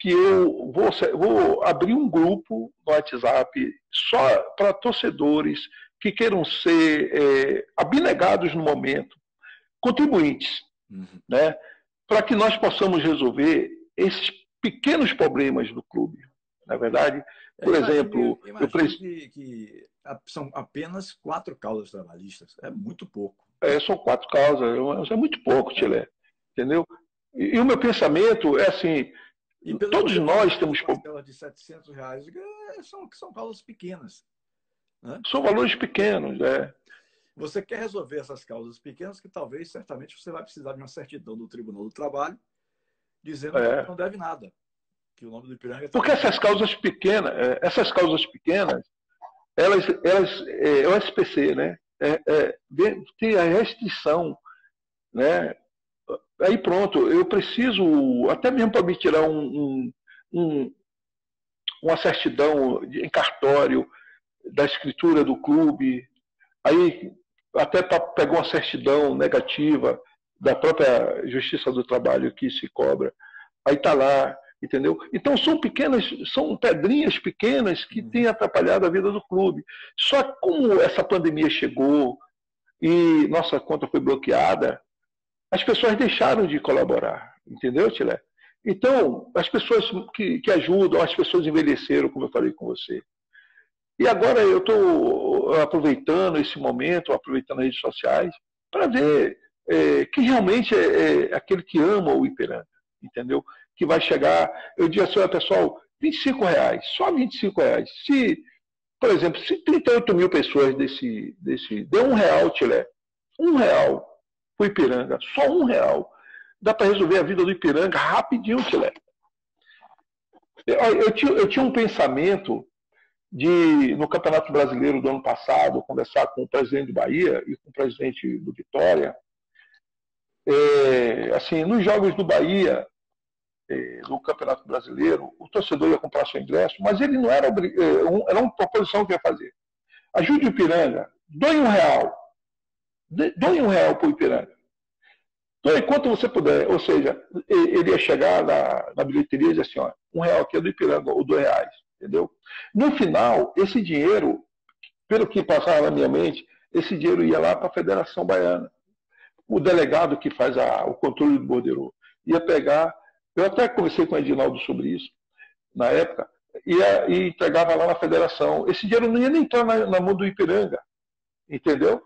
que eu vou, vou abrir um grupo no WhatsApp só para torcedores que queiram ser é, abnegados no momento, contribuintes, uhum. né? para que nós possamos resolver esses pequenos problemas do clube. Na é verdade, por exemplo, eu, eu preciso que, que, são apenas quatro causas trabalhistas. É muito pouco. É, são quatro causas. É muito pouco, Tilé. Entendeu? E, e, o meu pensamento é assim: todos nós temos. de 700 reais é, são, são causas pequenas. Né? São valores pequenos, é. Você quer resolver essas causas pequenas que talvez, certamente, você vai precisar de uma certidão do Tribunal do Trabalho dizendo é. que não deve nada. Que o nome do Ipiranga... Porque essas causas pequenas, é, essas causas pequenas, elas, elas é, o SPC, né? É, é, tem a restrição, né? Aí pronto, eu preciso, até mesmo para me tirar um, um, uma certidão em cartório, da escritura do clube, aí até para pegar uma certidão negativa da própria Justiça do Trabalho que se cobra, aí está lá, entendeu? Então são pequenas, são pedrinhas pequenas que uhum. têm atrapalhado a vida do clube. Só que como essa pandemia chegou e nossa conta foi bloqueada, as pessoas deixaram de colaborar, entendeu, Tilé? Então, as pessoas que, que ajudam, as pessoas envelheceram, como eu falei com você. E agora eu estou aproveitando esse momento, aproveitando as redes sociais, para ver é, que realmente é, é, aquele que ama o Ipiranga, entendeu? Que vai chegar, eu digo assim, pessoal, 25 reais, só 25 reais. Se, por exemplo, se 38 mil pessoas desse, desse deu um real, Tilé, um real o Ipiranga, só um real, dá para resolver a vida do Ipiranga rapidinho, Tilé. Eu, eu, tinha, eu tinha um pensamento de, no Campeonato Brasileiro do ano passado, conversar com o presidente do Bahia e com o presidente do Vitória. É, assim, nos jogos do Bahia, é, no Campeonato Brasileiro, o torcedor ia comprar seu ingresso, mas ele não era, é, era uma proposição que ia fazer. Ajude o Ipiranga, doe um real. Doe um real para o Ipiranga. Doe quanto você puder. Ou seja, ele ia chegar na, na bilheteria e dizer assim, ó, um real aqui é do Ipiranga, ou dois reais entendeu? No final, esse dinheiro, pelo que passava na minha mente, esse dinheiro ia lá para a Federação Baiana. O delegado que faz a, o controle do bordeiro ia pegar. Eu até conversei com o Edinaldo sobre isso, na época, ia, e entregava lá na federação. Esse dinheiro não ia nem entrar na, na mão do Ipiranga, entendeu?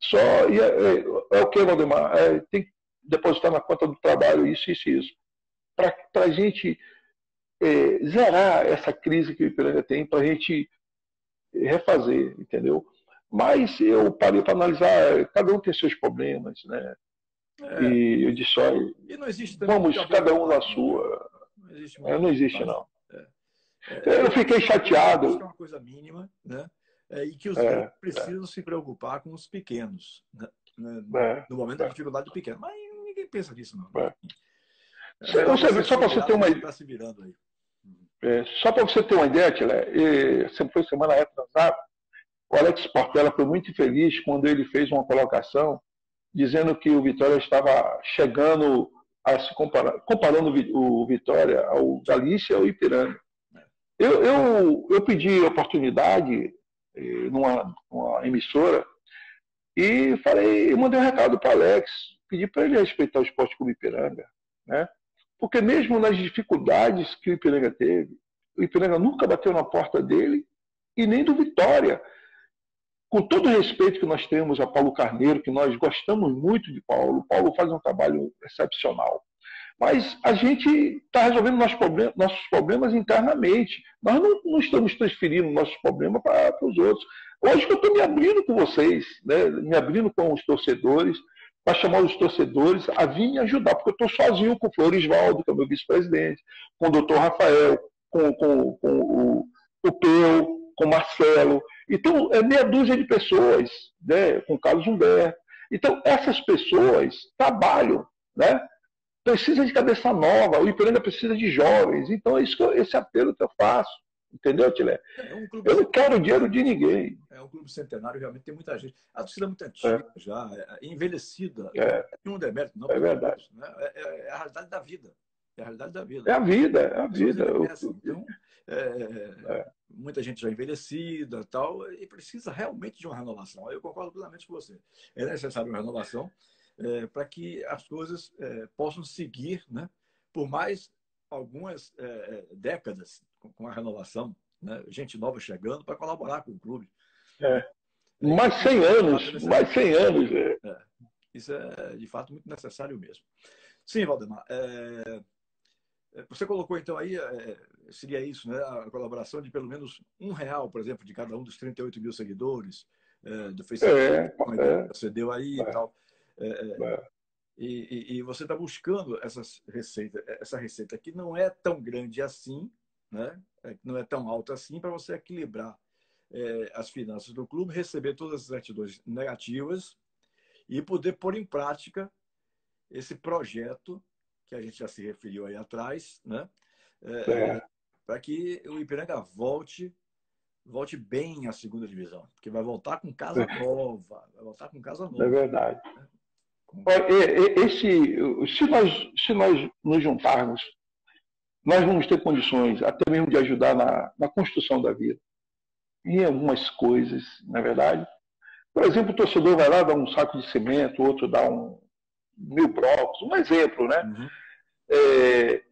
Só ia. É, é o que, Valdemar? É, tem que depositar na conta do trabalho isso, isso e isso. Para a gente é, zerar essa crise que o Ipiranga tem para a gente refazer, entendeu? Mas eu parei para analisar, cada um tem seus problemas, né? É. E eu disse, olha, e não existe vamos, cada um na sua. Não existe, é, não, existe, não. É. É, eu fiquei chateado. Isso é uma coisa mínima, né? e que os é, precisam se preocupar com os pequenos, né? no momento da dificuldade do pequeno. Mas ninguém pensa nisso, não. É. Você, só para você ter uma ideia. Tá se virando aí. É, só para você ter uma ideia, Tilé, sempre foi semana retrasada, o Alex Portela foi muito infeliz quando ele fez uma colocação dizendo que o Vitória estava chegando a se comparar, comparando o Vitória ao Galícia ou Ipiranga. Eu, eu, eu pedi oportunidade eh, numa, numa, emissora e falei, mandei um recado para Alex, pedi para ele respeitar o esporte como Ipiranga, né? Porque mesmo nas dificuldades que o Ipiranga teve, o Ipiranga nunca bateu na porta dele e nem do Vitória. Com todo o respeito que nós temos a Paulo Carneiro, que nós gostamos muito de Paulo, Paulo faz um trabalho excepcional. Mas a gente está resolvendo nossos problemas, internamente. Nós não, não, estamos transferindo nossos problemas para os outros. Hoje eu estou me abrindo com vocês, né? me abrindo com os torcedores, para chamar os torcedores a vir me ajudar, porque eu estou sozinho com o Florisvaldo, que é o meu vice-presidente, com o doutor Rafael, com, com, com o, o Peu, com o Marcelo. Então, é meia dúzia de pessoas, né, com o Carlos Humberto. Então, essas pessoas trabalham, né? Precisa de cabeça nova, o Ipiranga precisa de jovens. Então, é isso eu, esse apelo que eu faço. Entendeu, Tilé? É um eu não quero dinheiro de ninguém. É um clube centenário, realmente tem muita gente. A torcida é muito antiga é. já, é envelhecida. É. Não demérito, não. É verdade. Né? É, é, é, a realidade da vida. É a realidade da vida. É a vida, é a vida. Então, é, muita gente já envelhecida tal, e precisa realmente de uma renovação. Eu concordo plenamente com você. É necessário uma renovação para que as coisas possam seguir, né? por mais algumas décadas com a renovação, né? gente nova chegando para colaborar com o clube. É. Mais 100 anos, mais 100 anos. É. É. Isso é, de fato, muito necessário mesmo. Sim, Valdemar. É... é você colocou, então, aí, é, seria isso, né? A colaboração de pelo menos um real, por exemplo, de cada um dos 38 mil seguidores é, do Facebook. É, você deu aí e tal. E, e, você está buscando essas receita, essa receita que não é tão grande assim, né? É, não é tão alta assim, para você equilibrar é, as finanças do clube, receber todas as atitudes negativas e poder pôr em prática esse projeto que a gente já se referiu aí atrás, né? É, é. Para que o Ipiranga volte volte bem à segunda divisão, porque vai voltar com casa é. nova, vai voltar com casa nova. É verdade. Né? Esse, se nós, se nós nos juntarmos nós vamos ter condições até mesmo de ajudar na, na construção da vida. Em algumas coisas, na é verdade. Por exemplo, o torcedor vai lá, dá um saco de cimento, outro dá um mil blocos, um exemplo, né? Uhum. É,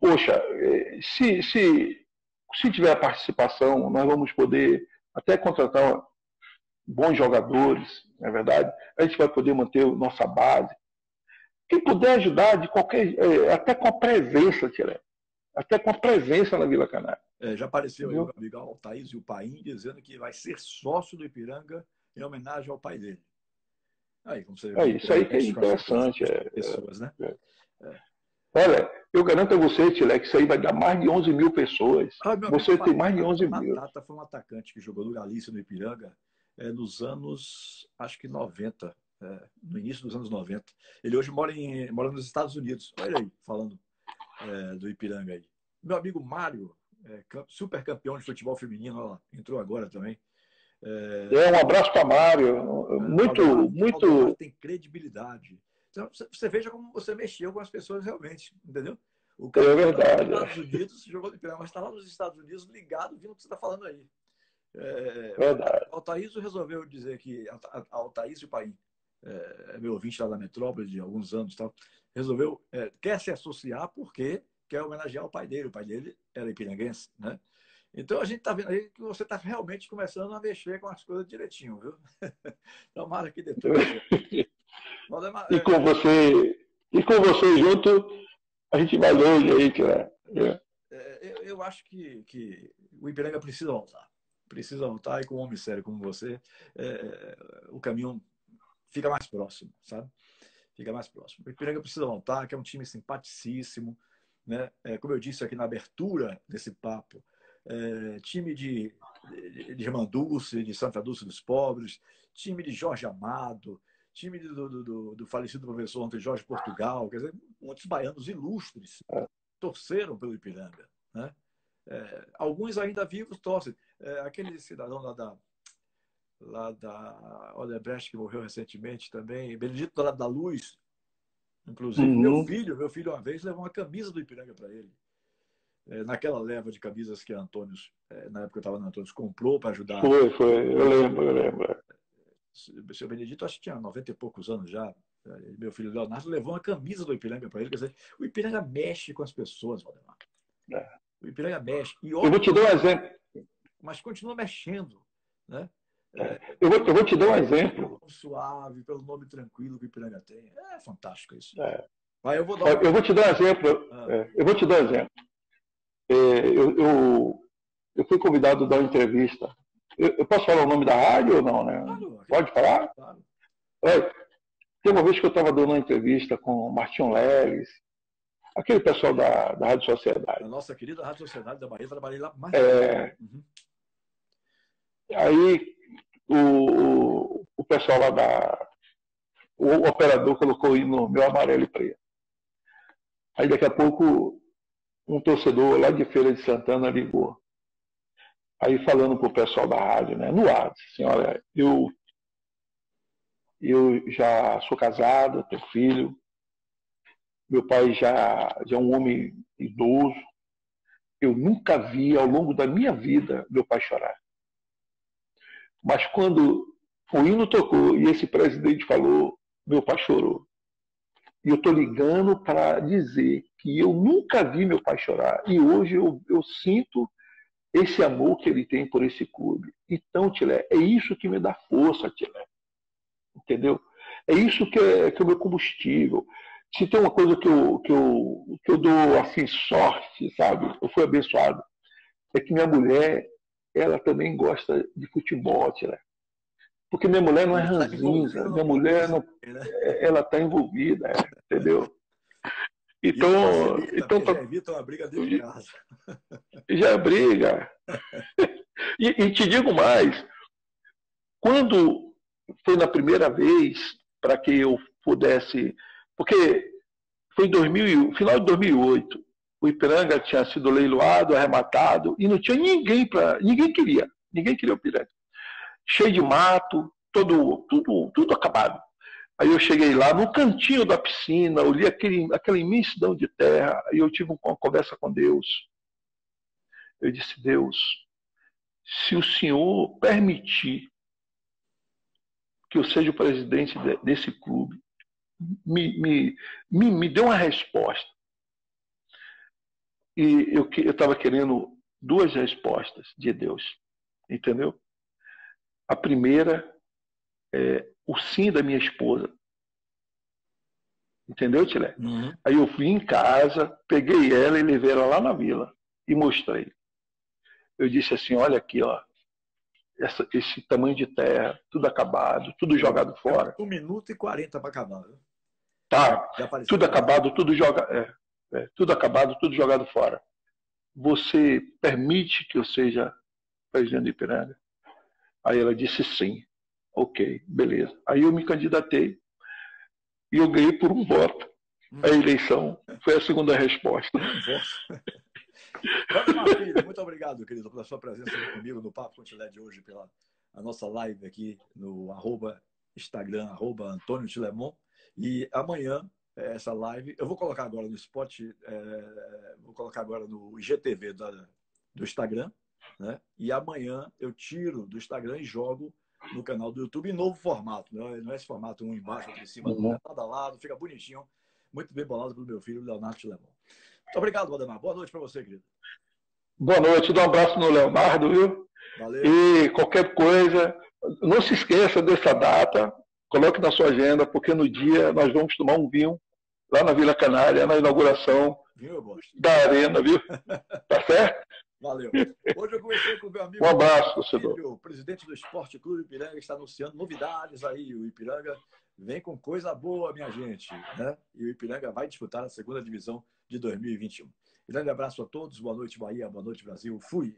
poxa, é, se, se, se tiver participação, nós vamos poder até contratar bons jogadores, não é verdade? A gente vai poder manter nossa base. Quem puder ajudar de qualquer, é, até com a presença, Tiré até com a presença na Vila Canária. É, já apareceu aí o amigo Altaís e o Paim dizendo que vai ser sócio do Ipiranga em homenagem ao pai dele. Aí, como você é isso aí que é interessante. É, pessoas, né? É. é. Olha, eu garanto a você, Tilé, que isso aí vai dar mais de 11 mil pessoas. Ah, você amigo, tem mais de 11 mil. Tata foi um atacante que jogou no Galícia, no Ipiranga, é, nos anos, acho que 90, é, no início dos anos 90. Ele hoje mora, em, mora nos Estados Unidos. Olha aí, falando é, do Ipiranga aí. Meu amigo Mário, é, super campeão de futebol feminino, ó, entrou agora também. É, é um abraço para Mário. Muito, muito. Tem credibilidade. Então, você veja como você mexeu com as pessoas realmente, entendeu? O cara é verdade. Nos Estados Unidos jogou no Ipiranga, mas está lá nos Estados Unidos ligado, vindo o que você está falando aí. É, verdade. Altaísio resolveu dizer que Altaísio Paim, é, é, meu ouvinte lá da metrópole de alguns anos tal, resolveu, é, quer se associar porque quer homenagear o pai dele. O pai dele era ipiranguense, né? Então a gente está vendo aí que você está realmente começando a mexer com as coisas direitinho, viu? Tomara que depois. e com você, e com você junto, a gente vai longe aí, cara. É. É, eu, eu, acho que, que o Ipiranga precisa voltar. Precisa voltar e com um homem sério como você, é, o caminho fica mais próximo, sabe? fica mais próximo. O Ipiranga precisa voltar, que é um time simpaticíssimo, né? É, como eu disse aqui na abertura desse papo, é, time de, de, de Dulce, de Santa Dulce dos Pobres, time de Jorge Amado, time do, do, do, do falecido professor ontem Jorge Portugal, quer dizer, muitos baianos ilustres torceram pelo Ipiranga, né? É, alguns ainda vivos torcem. É, aquele cidadão lá da, lá da Odebrecht, que morreu recentemente também, Benedito Lado da Luz, inclusive. Uhum. Meu filho, meu filho uma vez levou uma camisa do Ipiranga para ele. É, naquela leva de camisas que Antônio, é, na época que eu estava no Antônio, comprou para ajudar. Foi, foi, eu lembro, eu lembro. O seu Benedito, acho que tinha 90 e poucos anos já. Meu filho Leonardo levou uma camisa do Ipiranga para ele. Quer dizer, o Ipiranga mexe com as pessoas, Valdemar. É. O Ipiranga mexe. E, eu vou te dar um exemplo. Mas continua mexendo. Né? Eu vou, eu vou, te dar um exemplo. Suave, pelo nome tranquilo que o Ipiranga tem. É fantástico isso. É. Mas eu, vou dar um... eu vou te dar um exemplo. Ah. É, eu vou te dar um exemplo. É, eu, eu, eu, fui convidado a dar uma entrevista. Eu, eu, posso falar o nome da rádio ou não, né? Claro, Pode falar? Claro. É, tem uma vez que eu estava dando uma entrevista com o Martinho Leles, aquele pessoal da, da Rádio Sociedade. A nossa querida Rádio Sociedade da Bahia, trabalhei lá mais. É, uhum. Aí o, o pessoal lá da, o operador colocou aí no meu amarelo e preto. Aí daqui a pouco um torcedor lá de Feira de Santana ligou. Aí falando para o pessoal da rádio, né, no ar, assim, olha, eu, eu já sou casado, tenho filho, meu pai já, já é um homem idoso, eu nunca vi ao longo da minha vida meu pai chorar. Mas quando o hino tocou e esse presidente falou, meu pai chorou. E eu estou ligando para dizer que eu nunca vi meu pai chorar. E hoje eu, eu sinto esse amor que ele tem por esse clube. Então, Tilé, é isso que me dá força, Tilé. Entendeu? É isso que é, que é o meu combustível. Se tem uma coisa que eu, que, eu, que eu dou assim sorte, sabe? Eu fui abençoado. É que minha mulher, ela também gosta de futebol, Tilé. Porque minha mulher não é tá ranzinza, minha mulher não, né? é, ela está envolvida, é, entendeu? Então, então já evita uma briga dentro de casa. Já briga. E, e, te digo mais, quando foi na primeira vez para que eu pudesse, porque foi em 2000, final de 2008, o Ipiranga tinha sido leiloado, arrematado e não tinha ninguém para, ninguém queria, ninguém queria o Ipiranga cheio de mato, todo, tudo, tudo acabado. Aí eu cheguei lá no cantinho da piscina, olhei aquele, aquela imensidão de terra, e eu tive uma conversa com Deus. Eu disse, Deus, se o Senhor permitir que eu seja o presidente desse clube, me, me, me, me dê uma resposta. E eu estava querendo duas respostas de Deus, entendeu? A primeira é o sim da minha esposa. Entendeu, Tilé? Uhum. Aí eu fui em casa, peguei ela e levei ela lá na vila e mostrei. Eu disse assim: olha aqui, ó, essa, esse tamanho de terra, tudo acabado, tudo jogado fora. Um minuto e quarenta para acabar. Tá, tudo acabado, tudo jogado. É, é, tudo acabado, tudo jogado fora. Você permite que eu seja presidente do Ipiranga? Aí ela disse sim. Ok, beleza. Aí eu me candidatei e eu ganhei por um voto. A eleição foi a segunda resposta. muito obrigado, querido, pela sua presença comigo no Papo Contilé de hoje, pela a nossa live aqui no arroba Instagram, arroba Antônio Tilemon. E amanhã, é, essa live, eu vou colocar agora no spot, é, vou colocar agora no IGTV da, do Instagram, né? E amanhã eu tiro do Instagram e jogo no canal do YouTube em novo formato. Né? Não é esse formato um embaixo, outro em cima, uhum. é nada lado, fica bonitinho, muito bem bolado pelo meu filho, Leonardo Tilemon. Muito obrigado, Valdemar. Boa noite para você, querido. Boa noite, dá um abraço no Leonardo, viu? Valeu. E qualquer coisa, não se esqueça dessa data, coloque na sua agenda, porque no dia nós vamos tomar um vinho lá na Vila Canária, na inauguração da arena, viu? Tá certo? Valeu. Hoje eu conversei com o meu amigo. Um abraço, torcedor. O presidente do Esporte Clube Ipiranga está anunciando novidades aí. O Ipiranga vem com coisa boa, minha gente. Né? E o Ipiranga vai disputar a segunda divisão de 2021. Grande abraço a todos. Boa noite, Bahia. Boa noite, Brasil. Fui.